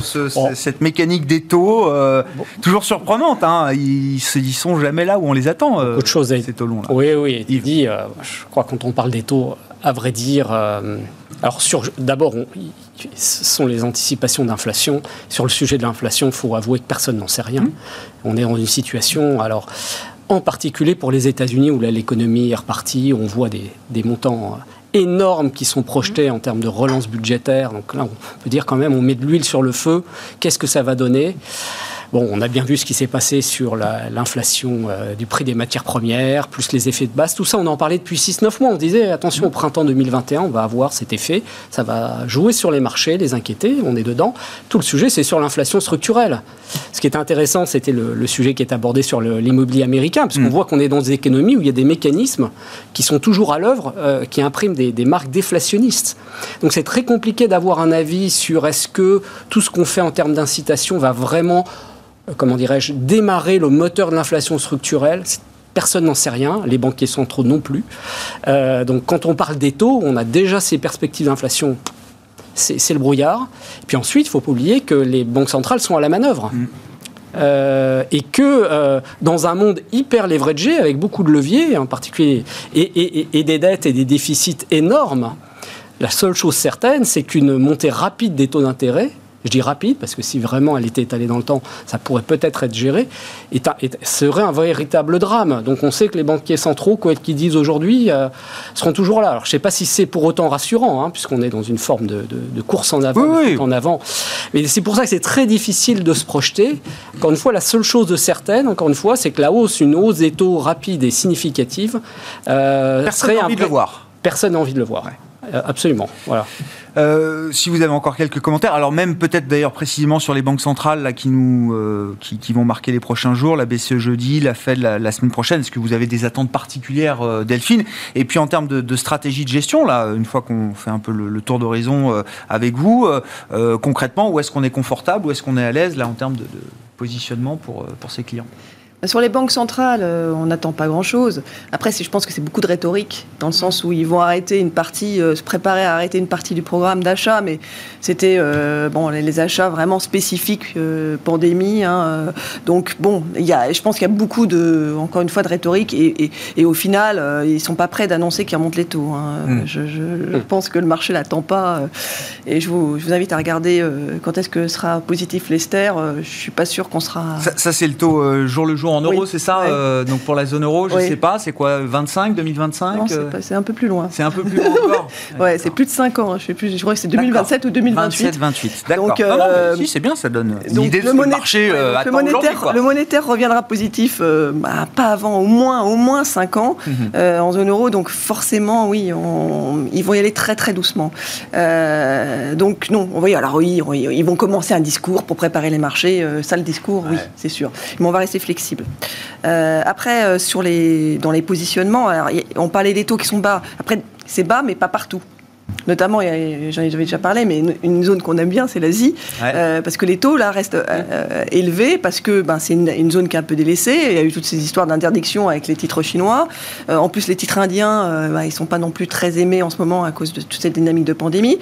sur cette mécanique des taux, euh, toujours surprenante. Hein. Ils ne sont jamais là où on les attend. Euh, Autre chose ces taux-longs. Oui, oui. Il dit, je crois quand on parle des taux, à vrai dire, alors d'abord, ce sont les anticipations d'inflation. Sur le sujet de l'inflation, il faut avouer que personne n'en sait rien. Mmh. On est dans une situation, alors en particulier pour les États-Unis où l'économie est repartie, on voit des, des, montants énormes qui sont projetés en termes de relance budgétaire. Donc là, on peut dire quand même, on met de l'huile sur le feu. Qu'est-ce que ça va donner? Bon, on a bien vu ce qui s'est passé sur l'inflation euh, du prix des matières premières, plus les effets de base. Tout ça, on en parlait depuis 6-9 mois. On disait, attention, au printemps 2021, on va avoir cet effet. Ça va jouer sur les marchés, les inquiéter. On est dedans. Tout le sujet, c'est sur l'inflation structurelle. Ce qui est intéressant, c'était le, sujet qui est abordé sur l'immobilier américain, parce qu'on mm. voit qu'on est dans des économies où il y a des mécanismes qui sont toujours à l'œuvre, euh, qui impriment des, des marques déflationnistes. Donc c'est très compliqué d'avoir un avis sur est-ce que tout ce qu'on fait en termes d'incitation va vraiment comment dirais-je, démarrer le moteur de l'inflation structurelle. Personne n'en sait rien, les banquiers centraux non plus. Euh, donc quand on parle des taux, on a déjà ces perspectives d'inflation c'est le brouillard. Puis ensuite, il ne faut pas oublier que les banques centrales sont à la manœuvre. Mm. Euh, et que dans un monde hyper leveragé, avec beaucoup de leviers en particulier, et, et, des dettes et des déficits énormes, la seule chose certaine, c'est qu'une montée rapide des taux d'intérêt je dis rapide, parce que si vraiment elle était étalée dans le temps, ça pourrait peut-être être géré, et, serait un véritable drame. Donc on sait que les banquiers centraux, quoi qu'ils disent aujourd'hui, euh, seront toujours là. Alors je ne sais pas si c'est pour autant rassurant, hein, puisqu'on est dans une forme de, course en avant, en avant. Mais c'est pour ça que c'est très difficile de se projeter. Encore une fois, la seule chose de certaine, encore une fois, c'est que la hausse, une hausse des taux rapide et significative, euh, Personne n'a envie de le voir. Personne n'a envie de le voir. Euh, absolument. Voilà. Euh, si vous avez encore quelques commentaires, alors même peut-être d'ailleurs précisément sur les banques centrales là, qui, nous, euh, qui, vont marquer les prochains jours, la BCE jeudi, la Fed la, semaine prochaine, est-ce que vous avez des attentes particulières, Delphine? Et puis en termes de, stratégie de gestion, là, une fois qu'on fait un peu le, tour d'horizon avec vous, concrètement, où est-ce qu'on est confortable, où est-ce qu'on est à l'aise là en termes de, de positionnement pour, pour ses clients? Sur les banques centrales, euh, on n'attend pas grand-chose. Après, je pense que c'est beaucoup de rhétorique, dans le sens où ils vont arrêter une partie, euh, se préparer à arrêter une partie du programme d'achat, mais c'était euh, bon, les, achats vraiment spécifiques pandémie. Hein, donc bon, y a, je pense qu'il y a beaucoup de, encore une fois, de rhétorique, et, au final, ils sont pas prêts d'annoncer qu'ils remontent les taux. Hein. Hmm. Je, pense que le marché l'attend pas, et je vous, invite à regarder quand est-ce que sera positif l'Esther. je suis pas sûr qu'on sera. Ça, ça c'est le taux jour le jour en euros, c'est ça Donc pour la zone euro, je ne sais pas, c'est quoi 25, 2025 Non, c'est un peu plus loin. C'est un peu plus loin encore [LAUGHS] Ouais, c'est plus de 5 ans. Hein, je, sais plus, je crois que c'est 2027 ou 2028. 27, 28. D'accord. Donc, si, c'est bien, ça donne une idée de le marché le monétaire, le monétaire reviendra positif, bah, pas avant au moins, au moins 5 ans mhm. en zone euro. Donc forcément, oui, ils vont y aller très très doucement. donc non, on voit, alors oui, ils vont commencer un discours pour préparer les marchés. ça, le discours, oui, c'est sûr. Mais on va rester flexible. Après, sur les, dans les positionnements, on parlait des taux qui sont bas. Après, c'est bas, mais pas partout notamment, j'en ai déjà parlé, mais une, zone qu'on aime bien, c'est l'Asie, euh, parce que les taux là restent euh, euh, élevés, parce que ben, c'est une, zone qui est un peu délaissée. Il y a eu toutes ces histoires d'interdiction avec les titres chinois. en plus, les titres indiens, ben, ils sont pas non plus très aimés en ce moment à cause de toute cette dynamique de pandémie.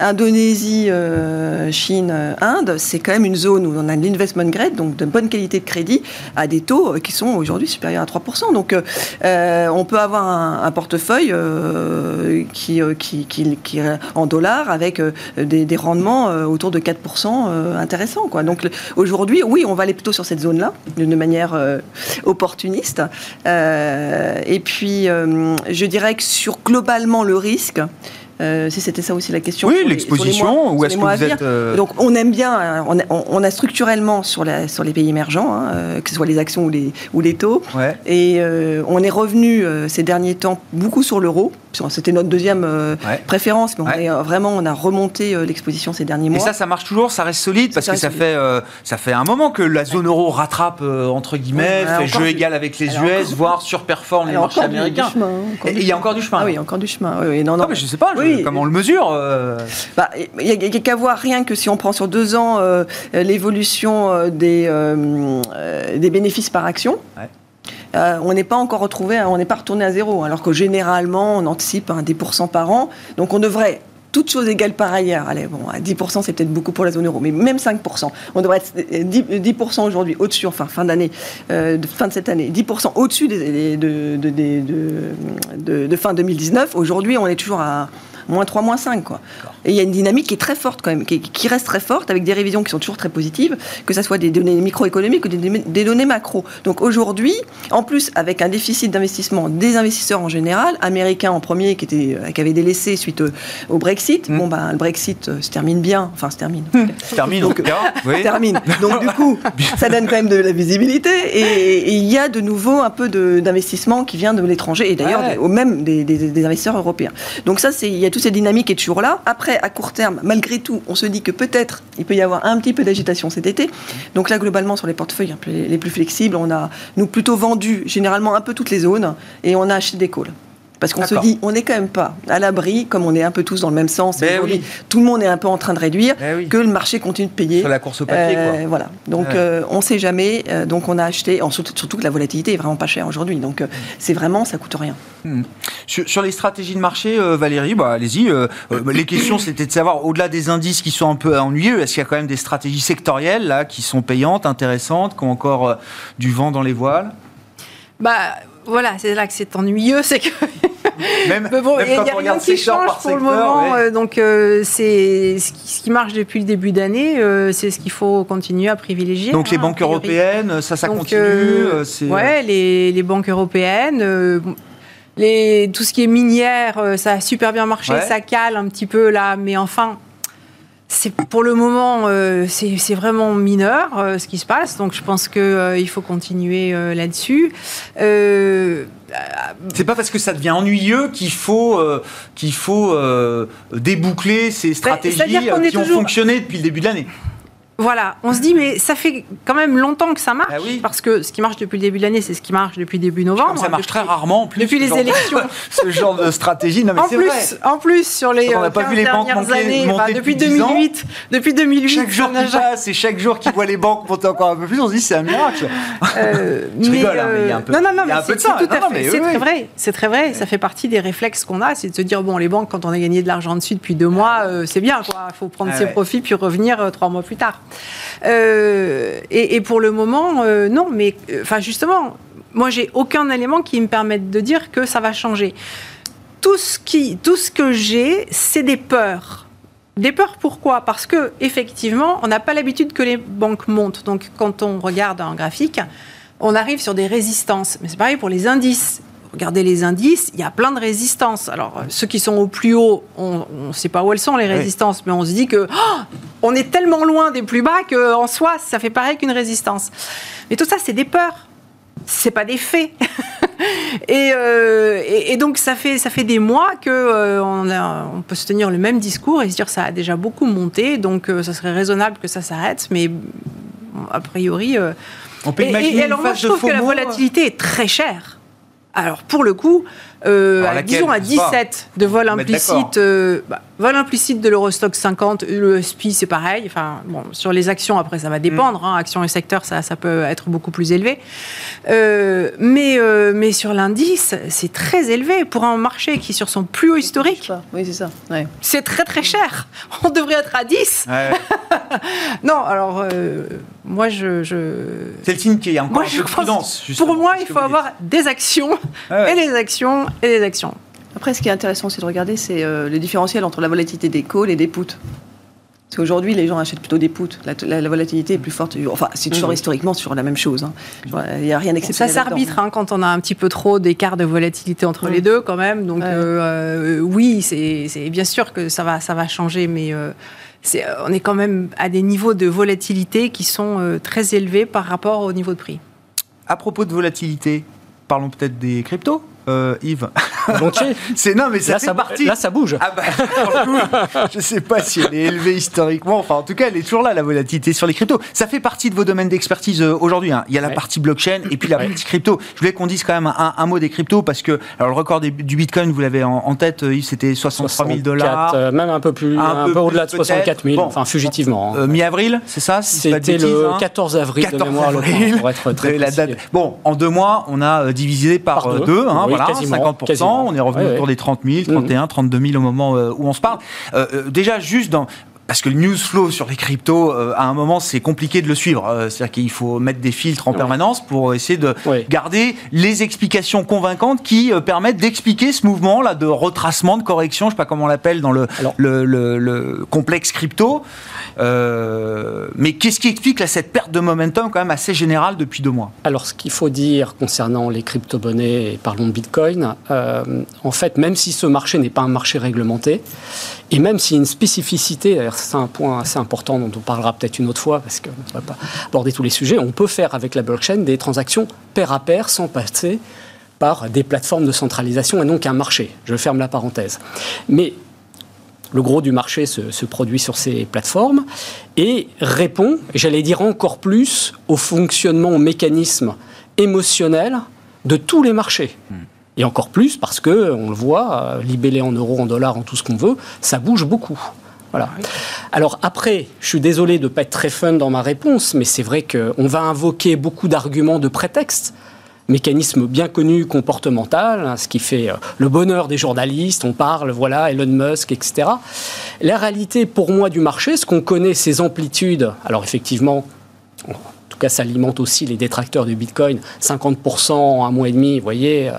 Indonésie, Chine, Inde, c'est quand même une zone où on a l'investment grade, donc de bonne qualité de crédit, à des taux qui sont aujourd'hui supérieurs à 3%. Donc, on peut avoir un, un portefeuille qui euh, qui, qui, qui, en dollars avec euh, des, rendements euh, autour de 4% intéressants. Quoi. Donc aujourd'hui, oui, on va aller plutôt sur cette zone-là, d'une manière opportuniste. et puis, je dirais que sur globalement le risque, euh, si c'était ça aussi la question. Oui, l'exposition, où est-ce que vous êtes euh, Donc on aime bien, on a, structurellement sur, la, sur les pays émergents, hein, que ce soit les actions ou les, ou les taux, et on est revenu ces derniers temps beaucoup sur l'euro. C'était notre deuxième préférence, mais on est, vraiment on a remonté l'exposition ces derniers mois. Et ça, ça marche toujours, ça reste solide parce que ça fait ça fait un moment que la zone euro rattrape entre guillemets, fait jeu égal avec les US, voire surperforme les marchés américains. Il y a encore du chemin. Ah oui, encore du chemin. Oui, non, non. mais je sais pas. Comment on le mesure euh bah, Il n'y a, qu'à voir rien que si on prend sur deux ans euh, l'évolution euh, des, des bénéfices par action. On n'est pas encore retrouvé, on n'est pas retourné à zéro, alors que généralement on anticipe un 10% par an. Donc on devrait toutes choses égales par ailleurs, allez, bon, à 10%, c'est peut-être beaucoup pour la zone euro, mais même 5%, on devrait être 10%, aujourd'hui au-dessus, enfin fin d'année, fin de cette année, 10% au-dessus des, de, de, de, fin 2019. Aujourd'hui, on est toujours à moins 3, moins 5. Quoi. Et il y a une dynamique qui est très forte quand même, qui, reste très forte, avec des révisions qui sont toujours très positives, que ce soit des données microéconomiques ou des, données macro. Donc aujourd'hui, en plus, avec un déficit d'investissement des investisseurs en général, américains en premier, qui, était, euh, qui avaient délaissé suite au, Brexit, mmh. bon, ben, le Brexit euh, se termine bien, enfin se termine. Se termine, donc, [LAUGHS] oui. termine. Donc du coup, [LAUGHS] ça donne quand même de la visibilité, et il y a de nouveau un peu d'investissement qui vient de l'étranger, et d'ailleurs au même des, des, investisseurs européens. Donc ça, il y a tout cette dynamique est toujours là. Après, à court terme, malgré tout, on se dit que peut-être il peut y avoir un petit peu d'agitation cet été. Donc là, globalement, sur les portefeuilles les plus flexibles, on a, nous, plutôt vendu généralement un peu toutes les zones et on a acheté des calls. Parce qu'on se dit, on n'est quand même pas à l'abri, comme on est un peu tous dans le même sens. Ben tout le monde est un peu en train de réduire, ben que le marché continue de payer. Sur la course au papier, quoi. Euh, voilà. Donc, euh, on ne sait jamais. Euh, donc, on a acheté, surtout, que la volatilité est vraiment pas chère aujourd'hui. Donc, c'est vraiment, ça coûte rien. Hmm. Sur, les stratégies de marché, Valérie, bah, allez-y. les questions, [LAUGHS] c'était de savoir, au-delà des indices qui sont un peu ennuyeux, est-ce qu'il y a quand même des stratégies sectorielles là, qui sont payantes, intéressantes, qui ont encore du vent dans les voiles? Bah, voilà, c'est là que c'est ennuyeux, c'est que [LAUGHS] même, bon, il y a rien qui change pour le moment. Euh, donc euh, c'est ce qui, marche depuis le début d'année, euh, c'est ce qu'il faut continuer à privilégier. Donc les hein, banques européennes, ça, ça continue. ouais, les, les, banques européennes. Les, tout ce qui est minière, ça a super bien marché, ça cale un petit peu là, mais enfin, c'est pour le moment, euh, c'est vraiment mineur euh, ce qui se passe. Donc je pense qu'il euh, faut continuer là-dessus. c'est pas parce que ça devient ennuyeux qu'il faut qu'il faut déboucler ces bah, stratégies qui ont fonctionné depuis le début de l'année. Voilà, on se dit, mais ça fait quand même longtemps que ça marche, ah parce que ce qui marche depuis le début de l'année, c'est ce qui marche depuis début novembre. ça marche très rarement, en plus. Depuis les élections. [LAUGHS] ce genre de stratégie, non mais en plus, vrai. En plus, sur les on 15 pas vu les banques années, depuis, 2008, depuis 2008, chaque jour qui passe et chaque jour qu'ils voit les banques monter encore un peu plus, on se dit c'est un miracle. Euh, [LAUGHS] hein, mais il y a un peu. Non, non, non, mais c'est tout à fait. C'est très vrai. C'est très vrai. Ça fait partie des réflexes qu'on a, c'est de se dire bon, les banques, quand on a gagné de l'argent dessus depuis deux mois, euh, c'est bien, quoi. Il faut prendre ah ses profits puis revenir euh, trois mois plus tard. Euh, et, pour le moment, euh, non. Mais enfin, justement, moi, j'ai aucun élément qui me permette de dire que ça va changer. Tout ce, qui, tout ce que j'ai, c'est des peurs Des peurs, pourquoi? Parce que effectivement, on n'a pas l'habitude que les banques montent. Donc, quand on regarde un graphique, on arrive sur des résistances. Mais c'est pareil pour les indices. Regardez les indices, il y a plein de résistances. Alors, euh, ceux qui sont au plus haut, on ne sait pas où elles sont, les résistances, mais on se dit que oh, on est tellement loin des plus bas qu'en soi, ça fait pareil qu'une résistance. Mais tout ça, c'est des peurs. C'est pas des faits. [LAUGHS] Euh, et, et, donc, ça fait, ça fait des mois qu'on euh, on peut se tenir le même discours et se dire que ça a déjà beaucoup monté, donc ça serait raisonnable que ça s'arrête, mais a priori. on peut imaginer et, alors, moi, je trouve que la volatilité est très chère. Alors, pour le coup, euh, disons à 17 de vol implicite, euh, bah, vol implicite de l'Eurostock 50, le SPI c'est pareil. Enfin, bon, sur les actions, après ça va mm. dépendre. Hein, actions et secteurs, ça, ça peut être beaucoup plus élevé. Euh, mais, mais sur l'indice, c'est très élevé pour un marché qui est sur son plus haut historique. Oui, c'est ça. C'est très très cher. [LAUGHS] On devrait être à 10. [LAUGHS] non, alors moi je. C'est le signe qui est encore moi, un peu de prudence. Pour moi, il faut avoir des actions et des actions et des actions. Après, ce qui est intéressant, c'est de regarder c'est euh, le différentiel entre la volatilité des calls et des puts. Parce qu'aujourd'hui, les gens achètent plutôt des puts. La, volatilité est plus forte. Enfin, c'est toujours mmh. historiquement sur la même chose. Hein. Il n'y a rien d'exceptionnel. Ça s'arbitre hein, quand on a un petit peu trop d'écart de volatilité entre les deux, quand même. Donc, euh, euh, oui, c'est bien sûr que ça va, ça va changer, mais on est quand même à des niveaux de volatilité qui sont très élevés par rapport au niveau de prix. À propos de volatilité, parlons peut-être des cryptos euh, Yves [LAUGHS] c'est non, mais ça là, ça, partie. Là, ça bouge. Ah bah, je sais pas si elle est élevée historiquement. Enfin, en tout cas, elle est toujours là, la volatilité sur les cryptos. Ça fait partie de vos domaines d'expertise euh, aujourd'hui. Hein. Il y a la partie blockchain et puis la partie crypto. Je voulais qu'on dise quand même un, mot des cryptos parce que alors le record du Bitcoin, vous l'avez en, tête, euh, Yves, c'était 63 000 dollars. Euh, même un peu plus, un, peu, au-delà de 64 000. enfin, fugitivement. Hein. Mi-avril, c'est ça C'était le 14 hein. avril 14 de mémoire, avril, pour être très la date. Bon, en deux mois, on a divisé par, deux, hein, voilà, 50% on est revenu autour des 30 000, 31, 32 000 au moment euh, où on se parle. Euh, euh, déjà, juste dans, parce que le news flow sur les cryptos, à un moment, c'est compliqué de le suivre. C'est-à-dire qu'il faut mettre des filtres en permanence pour essayer de garder les explications convaincantes qui permettent d'expliquer ce mouvement-là de retracement, de correction, je ne sais pas comment on l'appelle dans le, le, complexe crypto. Euh, mais qu'est-ce qui explique cette perte de momentum quand même assez générale depuis deux mois? Alors, ce qu'il faut dire concernant les crypto-monnaies, et parlons de Bitcoin, euh, en fait, même si ce marché n'est pas un marché réglementé, et même s'il y a une spécificité, c'est un point assez important dont on parlera peut-être une autre fois, parce qu'on ne va pas aborder tous les sujets, on peut faire avec la blockchain des transactions pair à pair sans passer par des plateformes de centralisation et non qu'un marché. Je ferme la parenthèse. Mais le gros du marché se, produit sur ces plateformes et répond, j'allais dire encore plus, au fonctionnement, au mécanisme émotionnel de tous les marchés. Hmm. Et encore plus parce que, on le voit, euh, libellé en euros, en dollars, en tout ce qu'on veut, ça bouge beaucoup. Voilà. Alors après, je suis désolé de ne pas être très fun dans ma réponse, mais c'est vrai qu'on va invoquer beaucoup d'arguments de prétexte mécanisme bien connu comportemental, hein, ce qui fait euh, le bonheur des journalistes. On parle, voilà, Elon Musk, etc. La réalité, pour moi, du marché, ce qu'on connaît, ces amplitudes, alors effectivement, cas, ça alimente aussi les détracteurs du Bitcoin. 50% en un mois et demi, vous voyez, euh,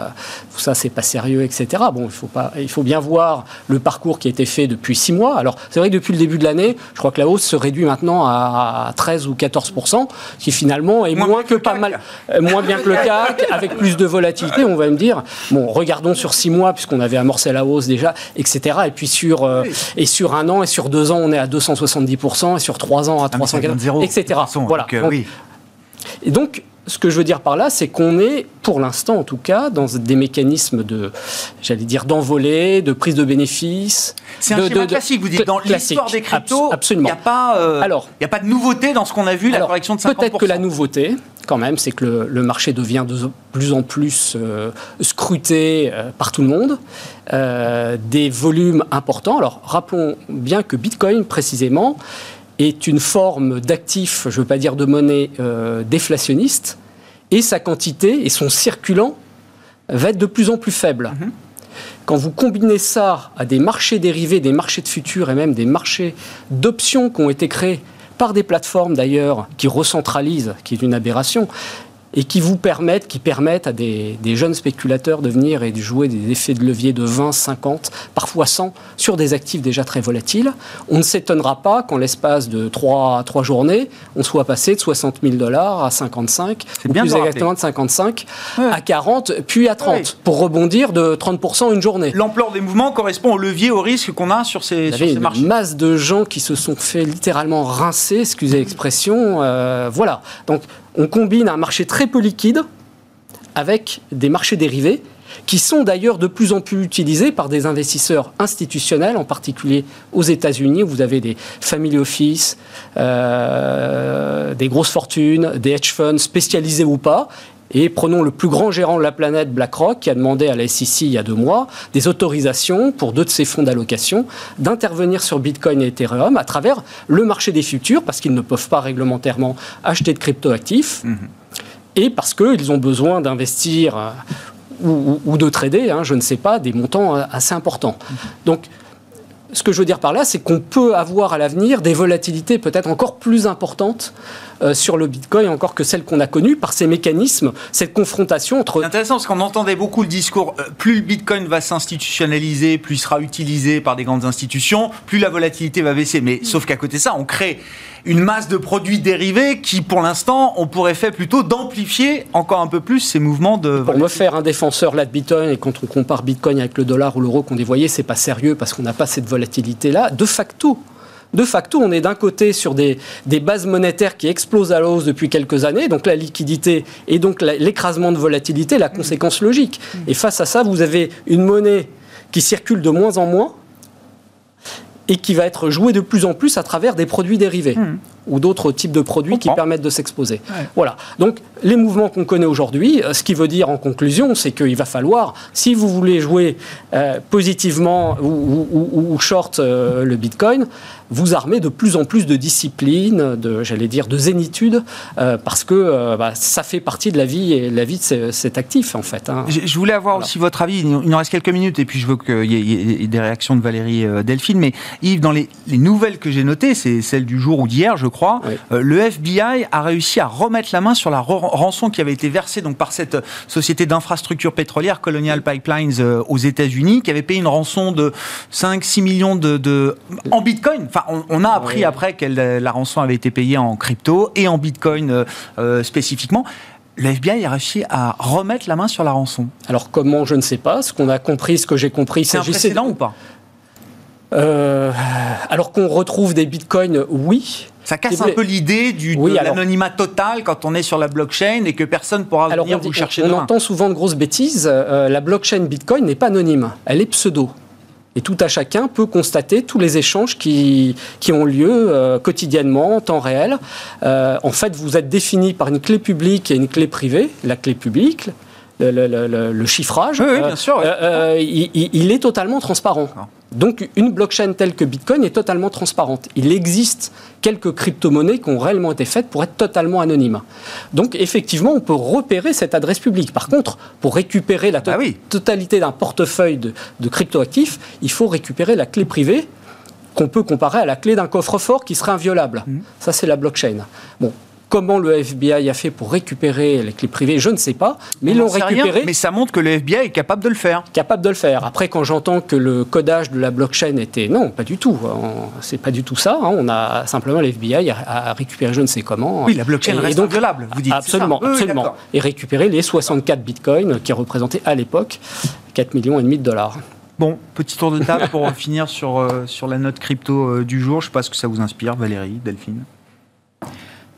tout ça, c'est pas sérieux, etc. Bon, il faut, pas, il faut bien voir le parcours qui a été fait depuis six mois. Alors, c'est vrai que depuis le début de l'année, je crois que la hausse se réduit maintenant à 13 ou 14%, qui finalement est moins, que, pas mal, euh, moins bien que le CAC, avec plus de volatilité, on va me dire. Bon, regardons sur six mois, puisqu'on avait amorcé la hausse déjà, etc. Et puis sur, euh, et sur un an et sur deux ans, on est à 270%, et sur trois ans à 340, etc. Voilà. oui. Et donc, ce que je veux dire par là, c'est qu'on est, pour l'instant en tout cas, dans des mécanismes de, j'allais dire, d'envolée, de prise de bénéfices. C'est un schéma classique, vous dites, dans l'histoire des cryptos, il n'y a, pas, euh, a pas de nouveauté dans ce qu'on a vu, la correction de 50%. Peut-être que la nouveauté, quand même, c'est que le, marché devient de plus en plus euh, scruté euh, par tout le monde, des volumes importants. Alors, rappelons bien que Bitcoin, précisément, est une forme d'actif, je ne veux pas dire de monnaie, euh, déflationniste, et sa quantité et son circulant va être de plus en plus faible. Mhm. Quand vous combinez ça à des marchés dérivés, des marchés de futurs et même des marchés d'options qui ont été créés par des plateformes d'ailleurs qui recentralisent, qui est une aberration, et qui vous permettent, qui permettent à des, jeunes spéculateurs de venir et de jouer des effets de levier de 20, 50, parfois 100 sur des actifs déjà très volatiles. On ne s'étonnera pas qu'en l'espace de 3, 3 journées, on soit passé de 60 000 dollars à 55, ou bien plus exactement de 55 à 40, puis à 30, pour rebondir de 30% une journée. L'ampleur des mouvements correspond au levier, au risque qu'on a sur ces, sur ces une masse de gens qui se sont fait littéralement rincer, excusez l'expression. Euh, voilà. Donc on combine un marché très peu liquide avec des marchés dérivés qui sont d'ailleurs de plus en plus utilisés par des investisseurs institutionnels, en particulier aux États-Unis, où vous avez des family office, euh, des grosses fortunes, des hedge funds spécialisés ou pas, et prenons le plus grand gérant de la planète, BlackRock, qui a demandé à la SEC il y a deux mois des autorisations pour deux de ses fonds d'allocation d'intervenir sur Bitcoin et Ethereum à travers le marché des futurs, parce qu'ils ne peuvent pas réglementairement acheter de cryptoactifs. Mhm. Et parce qu'ils ont besoin d'investir euh, ou, de trader, hein, je ne sais pas, des montants euh, assez importants. Mhm. Donc, ce que je veux dire par là, c'est qu'on peut avoir à l'avenir des volatilités peut-être encore plus importantes euh, sur le Bitcoin encore que celles qu'on a connues par ces mécanismes, cette confrontation entre... C'est intéressant parce qu'on entendait beaucoup le discours, euh, plus le Bitcoin va s'institutionnaliser, plus il sera utilisé par des grandes institutions, plus la volatilité va baisser. Mais sauf qu'à côté de ça, on crée une masse de produits dérivés qui, pour l'instant, on pourrait faire plutôt d'amplifier encore un peu plus ces mouvements de. Pour me faire un défenseur là de Bitcoin, et quand on compare Bitcoin avec le dollar ou l'euro qu'on dévoyait, c'est pas sérieux parce qu'on n'a pas cette volatilité là. De facto, de facto, on est d'un côté sur des, bases monétaires qui explosent à la hausse depuis quelques années, donc la liquidité et donc l'écrasement de volatilité, la conséquence logique. Et face à ça, vous avez une monnaie qui circule de moins en moins et qui va être jouée de plus en plus à travers des produits dérivés. Hmm ou d'autres types de produits qui permettent de s'exposer. Voilà. Donc les mouvements qu'on connaît aujourd'hui, euh, ce qui veut dire en conclusion, c'est qu'il va falloir, si vous voulez jouer euh, positivement ou, short euh, le Bitcoin, vous armer de plus en plus de discipline, de, j'allais dire, de zénitude, parce que bah, ça fait partie de la vie et la vie de cet actif en fait. Hein. Je, voulais avoir aussi votre avis. Il nous reste quelques minutes et puis je veux qu'il y, ait des réactions de Valérie Delphine. Mais Yves, dans les, les nouvelles que j'ai notées, c'est celles du jour ou d'hier, je crois, euh, le FBI a réussi à remettre la main sur la rançon qui avait été versée donc, par cette société d'infrastructure pétrolière, Colonial Pipelines, euh, aux États-Unis, qui avait payé une rançon de 5-6 millions de, en bitcoin. Enfin, on, a appris après que la rançon avait été payée en crypto et en bitcoin euh, spécifiquement le FBI a réussi à remettre la main sur la rançon. Alors comment, je ne sais pas. Ce qu'on a compris, ce que j'ai compris, c'est un précédent ou pas? Alors qu'on retrouve des bitcoins, oui. Ça casse un peu l'idée du de l'anonymat total quand on est sur la blockchain et que personne pourra venir vous chercher. On, on entend souvent de grosses bêtises. Euh, la blockchain Bitcoin n'est pas anonyme, elle est pseudo. Et tout à chacun peut constater tous les échanges qui, qui ont lieu euh, quotidiennement, en temps réel. Euh, en fait, vous êtes défini par une clé publique et une clé privée. La clé publique, le, chiffrage, bien sûr, il, est totalement transparent. Donc une blockchain telle que Bitcoin est totalement transparente. Il existe quelques crypto-monnaies qui ont réellement été faites pour être totalement anonymes. Donc effectivement, on peut repérer cette adresse publique. Par contre, pour récupérer la ah totalité d'un portefeuille de, de crypto-actifs, il faut récupérer la clé privée qu'on peut comparer à la clé d'un coffre-fort qui serait inviolable. Mmh. Ça, c'est la blockchain. Bon, Comment le FBI a fait pour récupérer les clés privées, je ne sais pas, mais ils l'ont récupéré. mais ça montre que le FBI est capable de le faire. Capable de le faire. Après, quand j'entends que le codage de la blockchain était non, pas du tout. C'est pas du tout ça. Hein. On a simplement le FBI a, récupéré je ne sais comment. Oui, la blockchain reste donc, inviolable. Vous dites absolument, absolument. et récupérer les 64 bitcoins qui représentaient à l'époque 4 millions et demi de dollars. Bon, petit tour de table pour [LAUGHS] finir sur, euh, sur la note crypto euh, du jour. Je ne sais pas ce que ça vous inspire, Valérie, Delphine.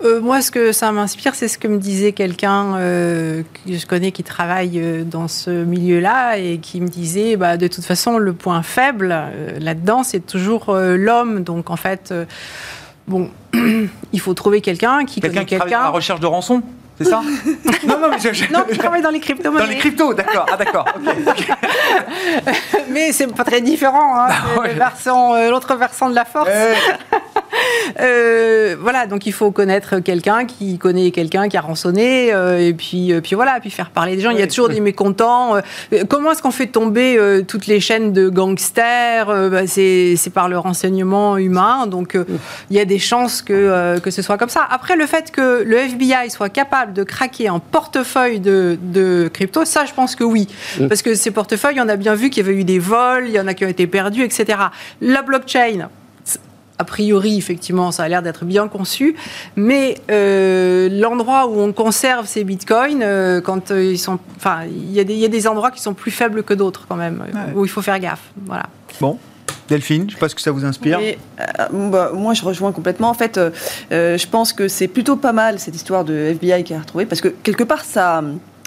Euh, moi, ce que ça m'inspire, c'est ce que me disait quelqu'un euh, que je connais qui travaille euh, dans ce milieu-là et qui me disait, bah, de toute façon, le point faible là-dedans, c'est toujours l'homme. Donc, en fait, bon, [CLEARS THROAT] il faut trouver quelqu'un qui quelqu'un qui travaille à la recherche de rançon c'est ça? [LAUGHS] Non, non, mais je, non, travaille dans les crypto-monnaies. Dans les cryptos, d'accord. Ah, d'accord. [LAUGHS] mais c'est pas très différent. Hein, bah l'autre versant de la force. [LAUGHS] Euh, voilà, donc il faut connaître quelqu'un qui connaît quelqu'un qui a rançonné, euh, et puis, puis voilà, puis faire parler des gens. Il y a toujours des [LAUGHS] mécontents. comment est-ce qu'on fait tomber toutes les chaînes de gangsters bah, C'est par le renseignement humain, donc il y a des chances que, que ce soit comme ça. Après, le fait que le FBI soit capable de craquer un portefeuille de, de crypto, ça, je pense que oui. Parce que ces portefeuilles, on a bien vu qu'il y avait eu des vols, il y en a qui ont été perdus, etc. La blockchain, a priori, effectivement, ça a l'air d'être bien conçu, mais euh, l'endroit où on conserve ces bitcoins, euh, quand euh, ils sont, enfin, il y, a des endroits qui sont plus faibles que d'autres quand même, où il faut faire gaffe. Voilà. Bon. Delphine, je ne sais pas ce que ça vous inspire. Bah, moi, je rejoins complètement. En fait, je pense que c'est plutôt pas mal cette histoire de FBI qui a retrouvé, parce que quelque part, ça,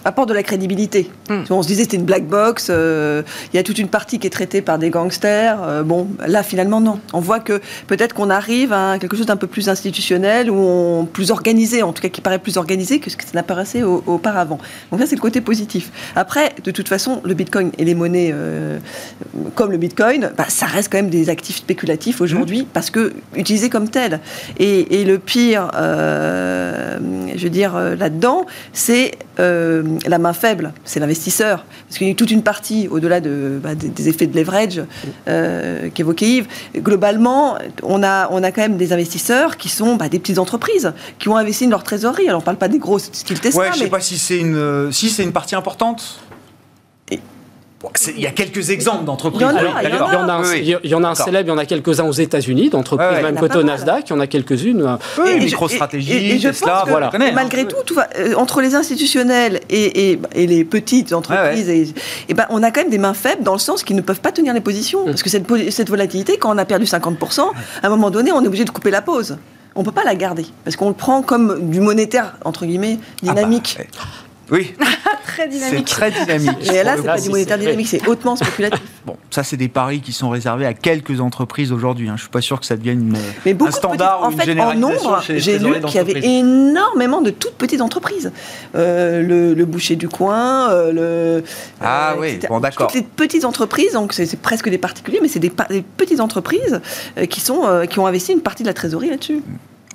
apporte de la crédibilité. Hmm. On se disait c'était une black box, euh, il y a toute une partie qui est traitée par des gangsters. Euh, bon, là finalement non. On voit que peut-être qu'on arrive à quelque chose d'un peu plus institutionnel ou plus organisé, en tout cas qui paraît plus organisé que ce que ça n'apparaissait auparavant. Donc ça c'est le côté positif. Après, de toute façon, le Bitcoin et les monnaies euh, comme le Bitcoin, bah, ça reste quand même des actifs spéculatifs aujourd'hui hmm. parce que utilisés comme tels. Et, et le pire, je veux dire là-dedans, c'est la main faible, c'est l'investisseur. Parce qu'il y a toute une partie, au-delà de, bah, des, effets de leverage euh, qu'évoquait Yves, globalement, on a, on a quand même des investisseurs qui sont bah, des petites entreprises, qui ont investi dans leur trésorerie. Alors on ne parle pas des grosses Tesla. Ouais, je ne sais pas si c'est une, si c'est une partie importante. Il y a quelques exemples d'entreprises. Il y en a, un, célèbre, il y en a quelques-uns aux États-unis, d'entreprises même côté au Nasdaq, il y en a quelques-unes. Oui, et, MicroStratégie, Tesla, voilà. malgré tout, euh, entre les institutionnels et, les petites entreprises, et, ben, on a quand même des mains faibles dans le sens qu'ils ne peuvent pas tenir les positions. Mm. Parce que cette, cette volatilité, quand on a perdu 50%, à un moment donné, on est obligé de couper la pause. On ne peut pas la garder. Parce qu'on le prend comme du monétaire entre guillemets ah bah, dynamique. Oui. [LAUGHS] très dynamique. C'est très dynamique. Et là, c'est pas du monétaire dynamique, c'est hautement spéculatif. [LAUGHS] Bon, ça, c'est des paris qui sont réservés à quelques entreprises aujourd'hui. Hein. Je suis pas sûr que ça devienne une, Mais beaucoup un standard en fait, en nombre, j'ai lu qu'il y avait énormément de toutes petites entreprises. Euh, le, boucher du coin, euh, le. Ah euh, oui, bon, d'accord. Toutes les petites entreprises, donc c'est presque des particuliers, mais c'est des, des, petites entreprises qui, sont, qui ont investi une partie de la trésorerie là-dessus.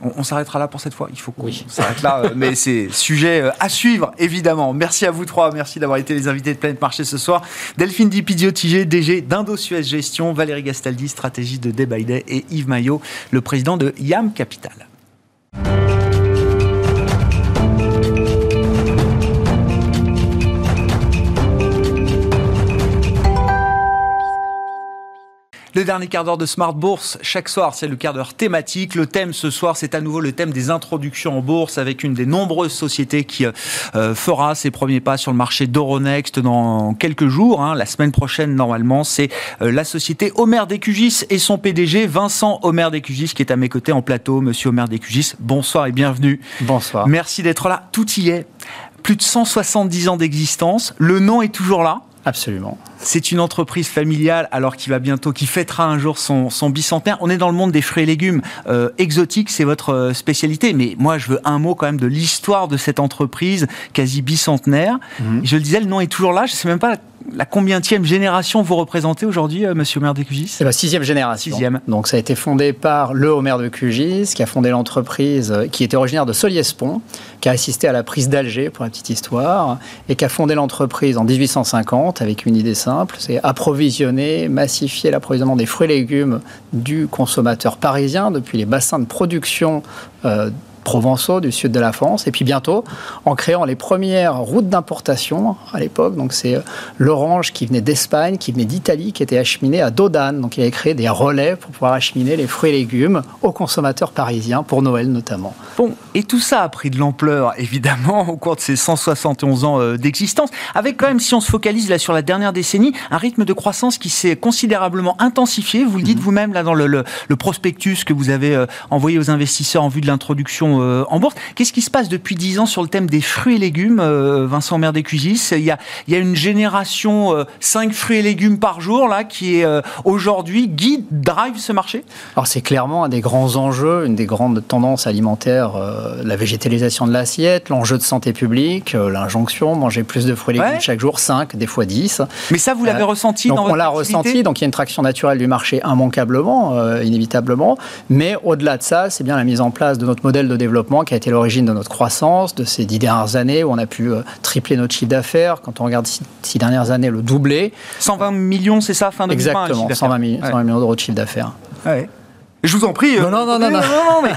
On, s'arrêtera là pour cette fois. Il faut qu'on s'arrête là. Euh, mais c'est sujet euh, à suivre, évidemment. Merci à vous trois. Merci d'avoir été les invités de Planète Marché ce soir. Delphine Dipidio-Tigé, DG d'Indosuez Gestion, Valérie Gastaldi, stratégiste de Day by Day, et Yves Maillot, le président de YAM Capital. Le dernier quart d'heure de Smart Bourse, chaque soir, c'est le quart d'heure thématique. Le thème ce soir, c'est à nouveau le thème des introductions en bourse avec une des nombreuses sociétés qui euh, fera ses premiers pas sur le marché d'Euronext dans quelques jours. Hein. La semaine prochaine, normalement, c'est euh, la société Omer Décugis et son PDG, Vincent Omer Décugis, qui est à mes côtés en plateau. Monsieur Omer Décugis, bonsoir et bienvenue. Bonsoir. Merci d'être là. Tout y est. Plus de 170 ans d'existence. Le nom est toujours là. Absolument. C'est une entreprise familiale, alors qui va bientôt, qui fêtera un jour son, bicentenaire. On est dans le monde des fruits et légumes euh, exotiques, c'est votre euh, spécialité. Mais moi, je veux un mot quand même de l'histoire de cette entreprise quasi bicentenaire. Mhm. Je le disais, le nom est toujours là. Je ne sais même pas la combientième génération vous représentez aujourd'hui, euh, Monsieur Omer de Cugis? C'est la sixième génération. Sixième. Donc ça a été fondé par le Omer de Cugis, qui a fondé l'entreprise, qui était originaire de Soliespont, qui a assisté à la prise d'Alger, pour la petite histoire, et qui a fondé l'entreprise en 1850 avec une idée simple c'est approvisionner, massifier l'approvisionnement des fruits et légumes du consommateur parisien depuis les bassins de production euh, provençaux du sud de la France. Et puis bientôt, en créant les premières routes d'importation à l'époque, donc c'est euh, l'orange qui venait d'Espagne, qui venait d'Italie, qui était acheminé à Dodane. Donc il avait créé des relais pour pouvoir acheminer les fruits et légumes aux consommateurs parisiens, pour Noël notamment. Bon, et tout ça a pris de l'ampleur, évidemment, [LAUGHS] au cours de ces 171 ans euh, d'existence, avec quand même, si on se focalise là sur la dernière décennie, un rythme de croissance qui s'est considérablement intensifié. Vous le dites mhm. vous-même là dans le, le, prospectus que vous avez euh, envoyé aux investisseurs en vue de l'introduction cotation en bourse. Qu'est-ce qui se passe depuis 10 ans sur le thème des fruits et légumes, Vincent Mer des Il y a, il y a une génération 5 fruits et légumes par jour là qui est aujourd'hui guide, drive ce marché? Alors c'est clairement un des grands enjeux, une des grandes tendances alimentaires, la végétalisation de l'assiette, l'enjeu de santé publique, l'injonction, manger plus de fruits et légumes chaque jour, 5, des fois 10. Mais ça, vous l'avez ressenti donc dans votre On l'a ressenti, donc il y a une traction naturelle du marché immanquablement, euh, inévitablement. Mais au-delà de ça, c'est bien la mise en place de notre modèle de développement qui a été l'origine de notre croissance, de ces dix dernières années où on a pu euh, tripler notre chiffre d'affaires. Quand on regarde ces six dernières années, le doubler. 120 millions, c'est ça, fin 2020 Exactement, 120 millions, 120 millions d'euros de chiffre d'affaires. Ouais. Je vous en prie. Non, non, non, non, non.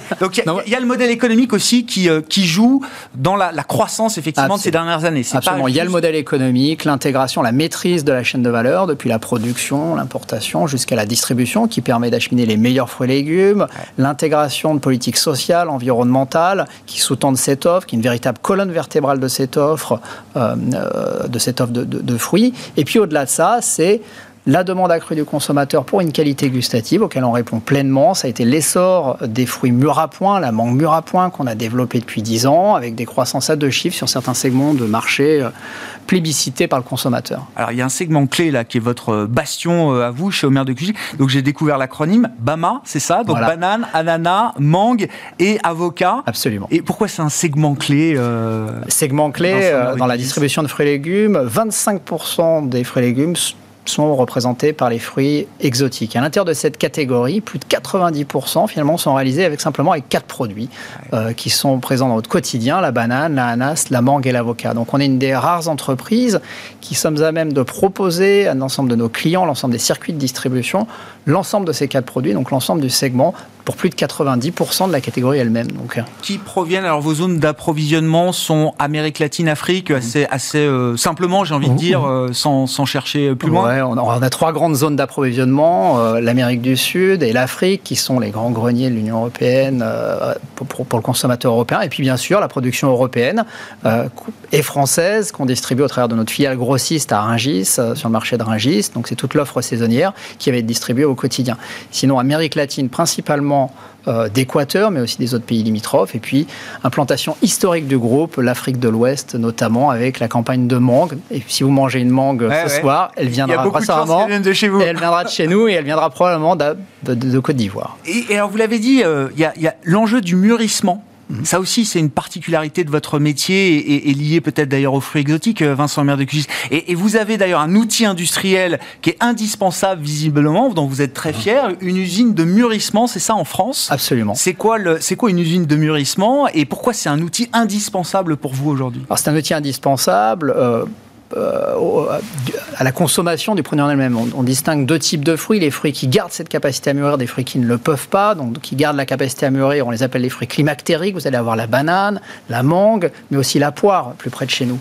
[LAUGHS] donc il y, a le modèle économique aussi qui, euh, qui joue dans la, croissance effectivement de ces dernières années. Absolument. il y a le modèle économique, l'intégration, la maîtrise de la chaîne de valeur depuis la production, l'importation jusqu'à la distribution qui permet d'acheminer les meilleurs fruits et légumes, l'intégration de politiques sociales, environnementales qui sous-tendent cette offre, qui est une véritable colonne vertébrale de cette offre, euh, euh, de cette offre de, de fruits. Et puis au-delà de ça, c'est la demande accrue du consommateur pour une qualité gustative auquel on répond pleinement. Ça a été l'essor des fruits mûrs à point, la mangue mûre à point qu'on a développé depuis 10 ans avec des croissances à deux chiffres sur certains segments de marché euh, plébiscités par le consommateur. Alors il y a un segment clé là qui est votre bastion euh, à vous chez Omer de Cugy. Donc j'ai découvert l'acronyme BAMA, c'est ça? Donc banane, ananas, mangue et avocat. Absolument. Et pourquoi c'est un segment clé euh, Segment clé dans la distribution de fruits et légumes. 25% des fruits et légumes sont représentés par les fruits exotiques. À l'intérieur de cette catégorie, plus de 90% finalement sont réalisés avec simplement avec quatre produits euh, qui sont présents dans notre quotidien la banane, l'ananas, la mangue et l'avocat. Donc on est une des rares entreprises qui sommes à même de proposer à l'ensemble de nos clients, l'ensemble des circuits de distribution, l'ensemble de ces quatre produits, donc l'ensemble du segment pour plus de 90% de la catégorie elle-même. Donc. Euh. Qui proviennent, alors vos zones d'approvisionnement sont Amérique latine, Afrique, mmh. assez, assez euh, simplement, j'ai envie de mmh. dire, euh, sans, sans, chercher plus loin ouais, on, a, on, a, trois grandes zones d'approvisionnement, l'Amérique du Sud et l'Afrique, qui sont les grands greniers de l'Union européenne pour, pour, le consommateur européen, et puis bien sûr la production européenne et française qu'on distribue au travers de notre filiale grossiste à Rungis, sur le marché de Rungis, donc c'est toute l'offre saisonnière qui va être distribuée au quotidien. Sinon, Amérique latine principalement euh, d'Équateur, mais aussi des autres pays limitrophes. Et puis, implantation historique du groupe, l'Afrique de l'Ouest notamment, avec la campagne de mangue. Et si vous mangez une mangue ce soir, elle viendra récemment. De chez vous. elle viendra de chez nous et elle viendra probablement de, de, Côte d'Ivoire. Et, alors, vous l'avez dit, euh, il y a l'enjeu du mûrissement. Ça aussi, c'est une particularité de votre métier et, lié peut-être d'ailleurs aux fruits exotiques, euh, Vincent Maire de Cusis. Et, vous avez d'ailleurs un outil industriel qui est indispensable visiblement, dont vous êtes très mhm. fier, une usine de mûrissement, c'est ça en France? Absolument. C'est quoi, le, c'est quoi une usine de mûrissement et pourquoi c'est un outil indispensable pour vous aujourd'hui? Alors c'est un outil indispensable. Euh, euh, à la consommation du produit en elle-même. On, distingue deux types de fruits, les fruits qui gardent cette capacité à mûrir, des fruits qui ne le peuvent pas, donc qui gardent la capacité à mûrir, on les appelle les fruits climactériques, vous allez avoir la banane, la mangue, mais aussi la poire, plus près de chez nous.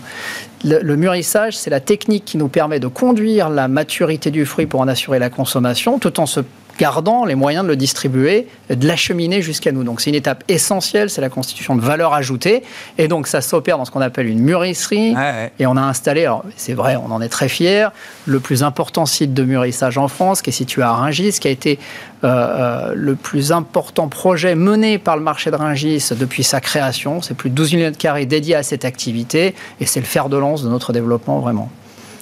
Le, le mûrissage, c'est la technique qui nous permet de conduire la maturité du fruit pour en assurer la consommation, tout en se gardant les moyens de le distribuer, de l'acheminer jusqu'à nous. Donc c'est une étape essentielle, c'est la constitution de valeur ajoutée. Et donc ça s'opère dans ce qu'on appelle une mûrisserie. Et on a installé, alors c'est vrai, on en est très fiers, le plus important site de mûrissage en France, qui est situé à Rungis, qui a été euh, euh, le plus important projet mené par le marché de Rungis depuis sa création. C'est plus de 12 millions de carrés dédiés à cette activité. Et c'est le fer de lance de notre développement, vraiment.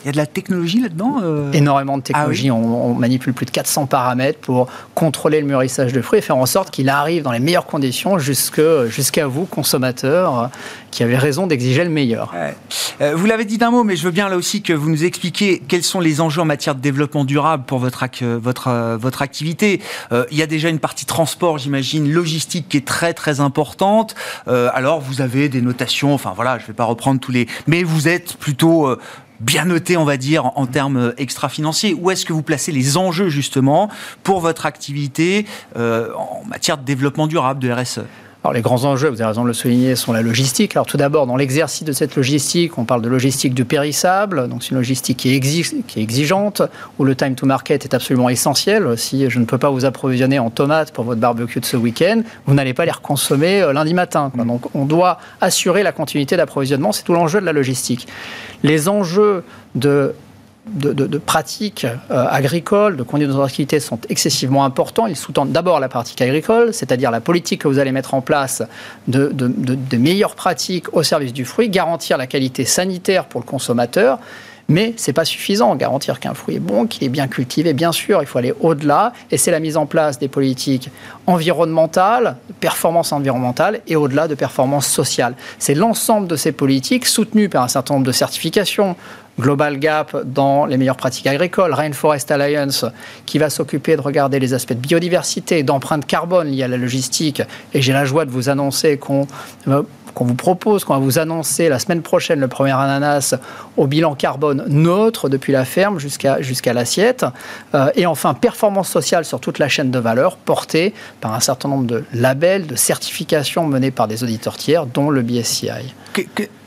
Il y a de la technologie là-dedans euh Énormément de technologie. Ah on, manipule plus de 400 paramètres pour contrôler le mûrissage de fruits et faire en sorte qu'il arrive dans les meilleures conditions jusqu'à vous, consommateurs, qui avez raison d'exiger le meilleur. Euh, vous l'avez dit d'un mot, mais je veux bien là aussi que vous nous expliquiez quels sont les enjeux en matière de développement durable pour votre, votre, euh, votre activité. il y a déjà une partie transport, j'imagine, logistique qui est très très importante. alors vous avez des notations, enfin voilà, je ne vais pas reprendre tous les... Mais vous êtes plutôt bien noté, on va dire, en, termes extra-financiers. Où est-ce que vous placez les enjeux, justement, pour votre activité euh, en matière de développement durable, de RSE alors les grands enjeux, vous avez raison de le souligner, sont la logistique. Alors tout d'abord, dans l'exercice de cette logistique, on parle de logistique du périssable, donc c'est une logistique qui est, qui est, exigeante, où le time to market est absolument essentiel. Si je ne peux pas vous approvisionner en tomates pour votre barbecue de ce week-end, vous n'allez pas les reconsommer euh, lundi matin. Mmh. Donc on doit assurer la continuité d'approvisionnement, c'est tout l'enjeu de la logistique. Les enjeux de de, pratiques euh, agricoles, de conduite de sont excessivement importants. Ils sous-tendent d'abord la pratique agricole, c'est-à-dire la politique que vous allez mettre en place de, de meilleures pratiques au service du fruit, garantir la qualité sanitaire pour le consommateur. Mais ce n'est pas suffisant. Garantir qu'un fruit est bon, qu'il est bien cultivé, bien sûr, il faut aller au-delà. Et c'est la mise en place des politiques environnementales, performance environnementale et au-delà de performance sociale. C'est l'ensemble de ces politiques soutenues par un certain nombre de certifications Global Gap dans les meilleures pratiques agricoles, Rainforest Alliance qui va s'occuper de regarder les aspects de biodiversité, d'empreinte carbone liées à la logistique. Et j'ai la joie de vous annoncer qu'on vous propose, qu'on va vous annoncer la semaine prochaine le premier ananas au bilan carbone neutre depuis la ferme jusqu'à jusqu'à l'assiette. Euh, et enfin, performance sociale sur toute la chaîne de valeur portée par un certain nombre de labels, de certifications menées par des auditeurs tiers, dont le BSCI.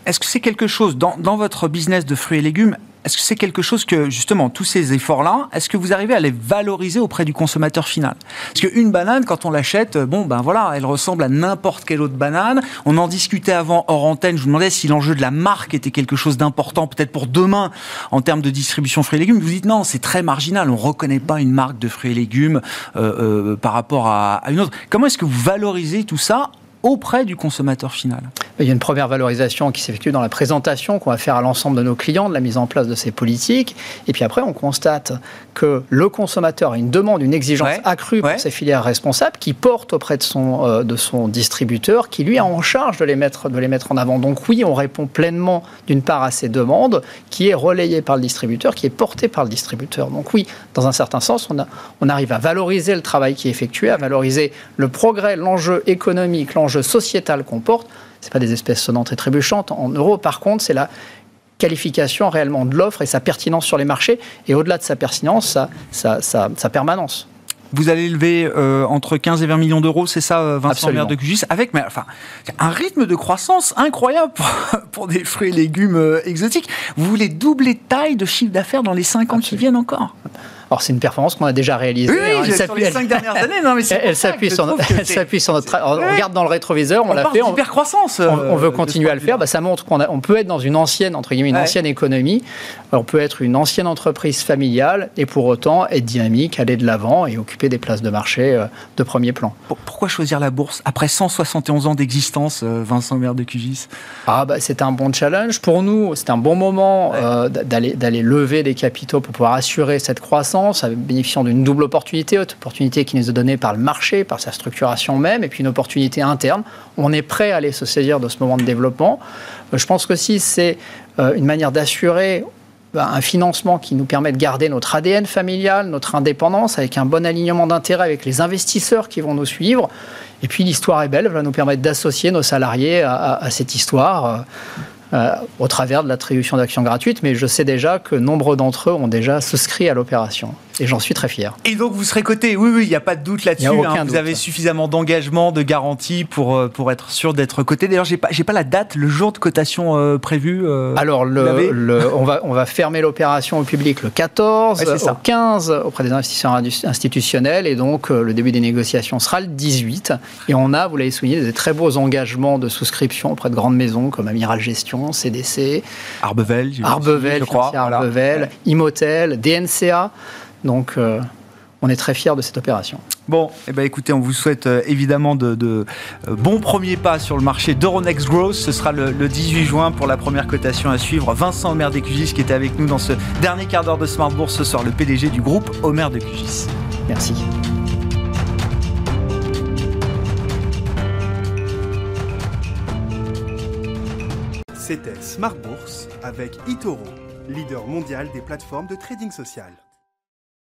Est-ce que c'est quelque chose dans, votre business de fruits et légumes est-ce que c'est quelque chose que, justement, tous ces efforts-là, est-ce que vous arrivez à les valoriser auprès du consommateur final? Parce qu'une banane, quand on l'achète, bon, ben voilà, elle ressemble à n'importe quelle autre banane. On en discutait avant hors antenne, je vous demandais si l'enjeu de la marque était quelque chose d'important, peut-être pour demain, en termes de distribution fruits et légumes. Vous dites non, c'est très marginal, on ne reconnaît pas une marque de fruits et légumes euh, euh, par rapport à une autre. Comment est-ce que vous valorisez tout ça auprès du consommateur final Il y a une première valorisation qui s'effectue dans la présentation qu'on va faire à l'ensemble de nos clients de la mise en place de ces politiques. Et puis après, on constate que le consommateur a une demande, une exigence accrue pour ces filières responsables qui portent auprès de son, euh, de son distributeur, qui lui a en charge de les, mettre, de les mettre en avant. Donc oui, on répond pleinement d'une part à ces demandes, qui est relayée par le distributeur, qui est portée par le distributeur. Donc oui, dans un certain sens, on, a, on arrive à valoriser le travail qui est effectué, à valoriser le progrès, l'enjeu économique, l'enjeu sociétal qu'on porte, ce pas des espèces sonnantes et trébuchantes en euros. Par contre, c'est la qualification réellement de l'offre et sa pertinence sur les marchés. Et au-delà de sa pertinence, sa, sa, permanence. Vous allez lever euh, entre 15 et 20 millions d'euros, c'est ça, euh, Vincent Maire de QGIS, avec mais, enfin, un rythme de croissance incroyable [LAUGHS] pour, des fruits et légumes euh, exotiques. Vous voulez doubler de taille de chiffre d'affaires dans les 5 ans qui viennent encore? Alors c'est une performance qu'on a déjà réalisée. Oui, hein. elle sur les cinq dernières années. Non, mais [LAUGHS] elle [LAUGHS] s'appuie sur, sur, notre. On regarde dans le rétroviseur, on, l'a fait. On, croissance. On, veut continuer à le faire. Bah, ça montre qu'on on peut être dans une ancienne entre guillemets une ancienne économie. On peut être une ancienne entreprise familiale et pour autant être dynamique, aller de l'avant et occuper des places de marché euh, de premier plan. Pourquoi choisir la bourse après 171 ans d'existence, euh, Vincent Maire de QGIS Ah bah c'est un bon challenge pour nous. C'est un bon moment euh, d'aller d'aller lever des capitaux pour pouvoir assurer cette croissance bénéficiant d'une double opportunité, opportunité qui nous est donnée par le marché, par sa structuration même, et puis une opportunité interne. On est prêt à aller se saisir de ce moment de développement. Euh, je pense que si c'est euh, une manière d'assurer bah, un financement qui nous permet de garder notre ADN familial, notre indépendance, avec un bon alignement d'intérêts avec les investisseurs qui vont nous suivre. Et puis l'histoire est belle, elle va nous permettre d'associer nos salariés à, cette histoire. Euh, au travers de l'attribution d'actions gratuites, mais je sais déjà que nombre d'entre eux ont déjà souscrit à l'opération. Et j'en suis très fier. Et donc vous serez coté, oui, oui, il n'y a pas de doute là-dessus. Hein. vous avez suffisamment d'engagement, de garantie pour, euh, pour être sûr d'être coté. D'ailleurs, je n'ai pas, pas la date, le jour de cotation euh, prévu. Alors, le, on, va, on va fermer l'opération au public le 14, au 15 auprès des investisseurs institutionnels, et donc le début des négociations sera le 18. Et on a, vous l'avez souligné, des très beaux engagements de souscription auprès de grandes maisons comme Amiral Gestion CDC, Arbevel, Arbevel, je crois, Arbevel, Imotel, DNCA. Donc, euh, on est très fiers de cette opération. Bon, eh ben écoutez, on vous souhaite euh, évidemment de, euh, bons premiers pas sur le marché d'Euronext Growth. Ce sera le, 18 juin pour la première cotation à suivre. Vincent Omer Cugis qui était avec nous dans ce dernier quart d'heure de Smart Bourse ce soir, le PDG du groupe Omer Cugis. Merci. C'était Smart Bourse avec Itoro, leader mondial des plateformes de trading social.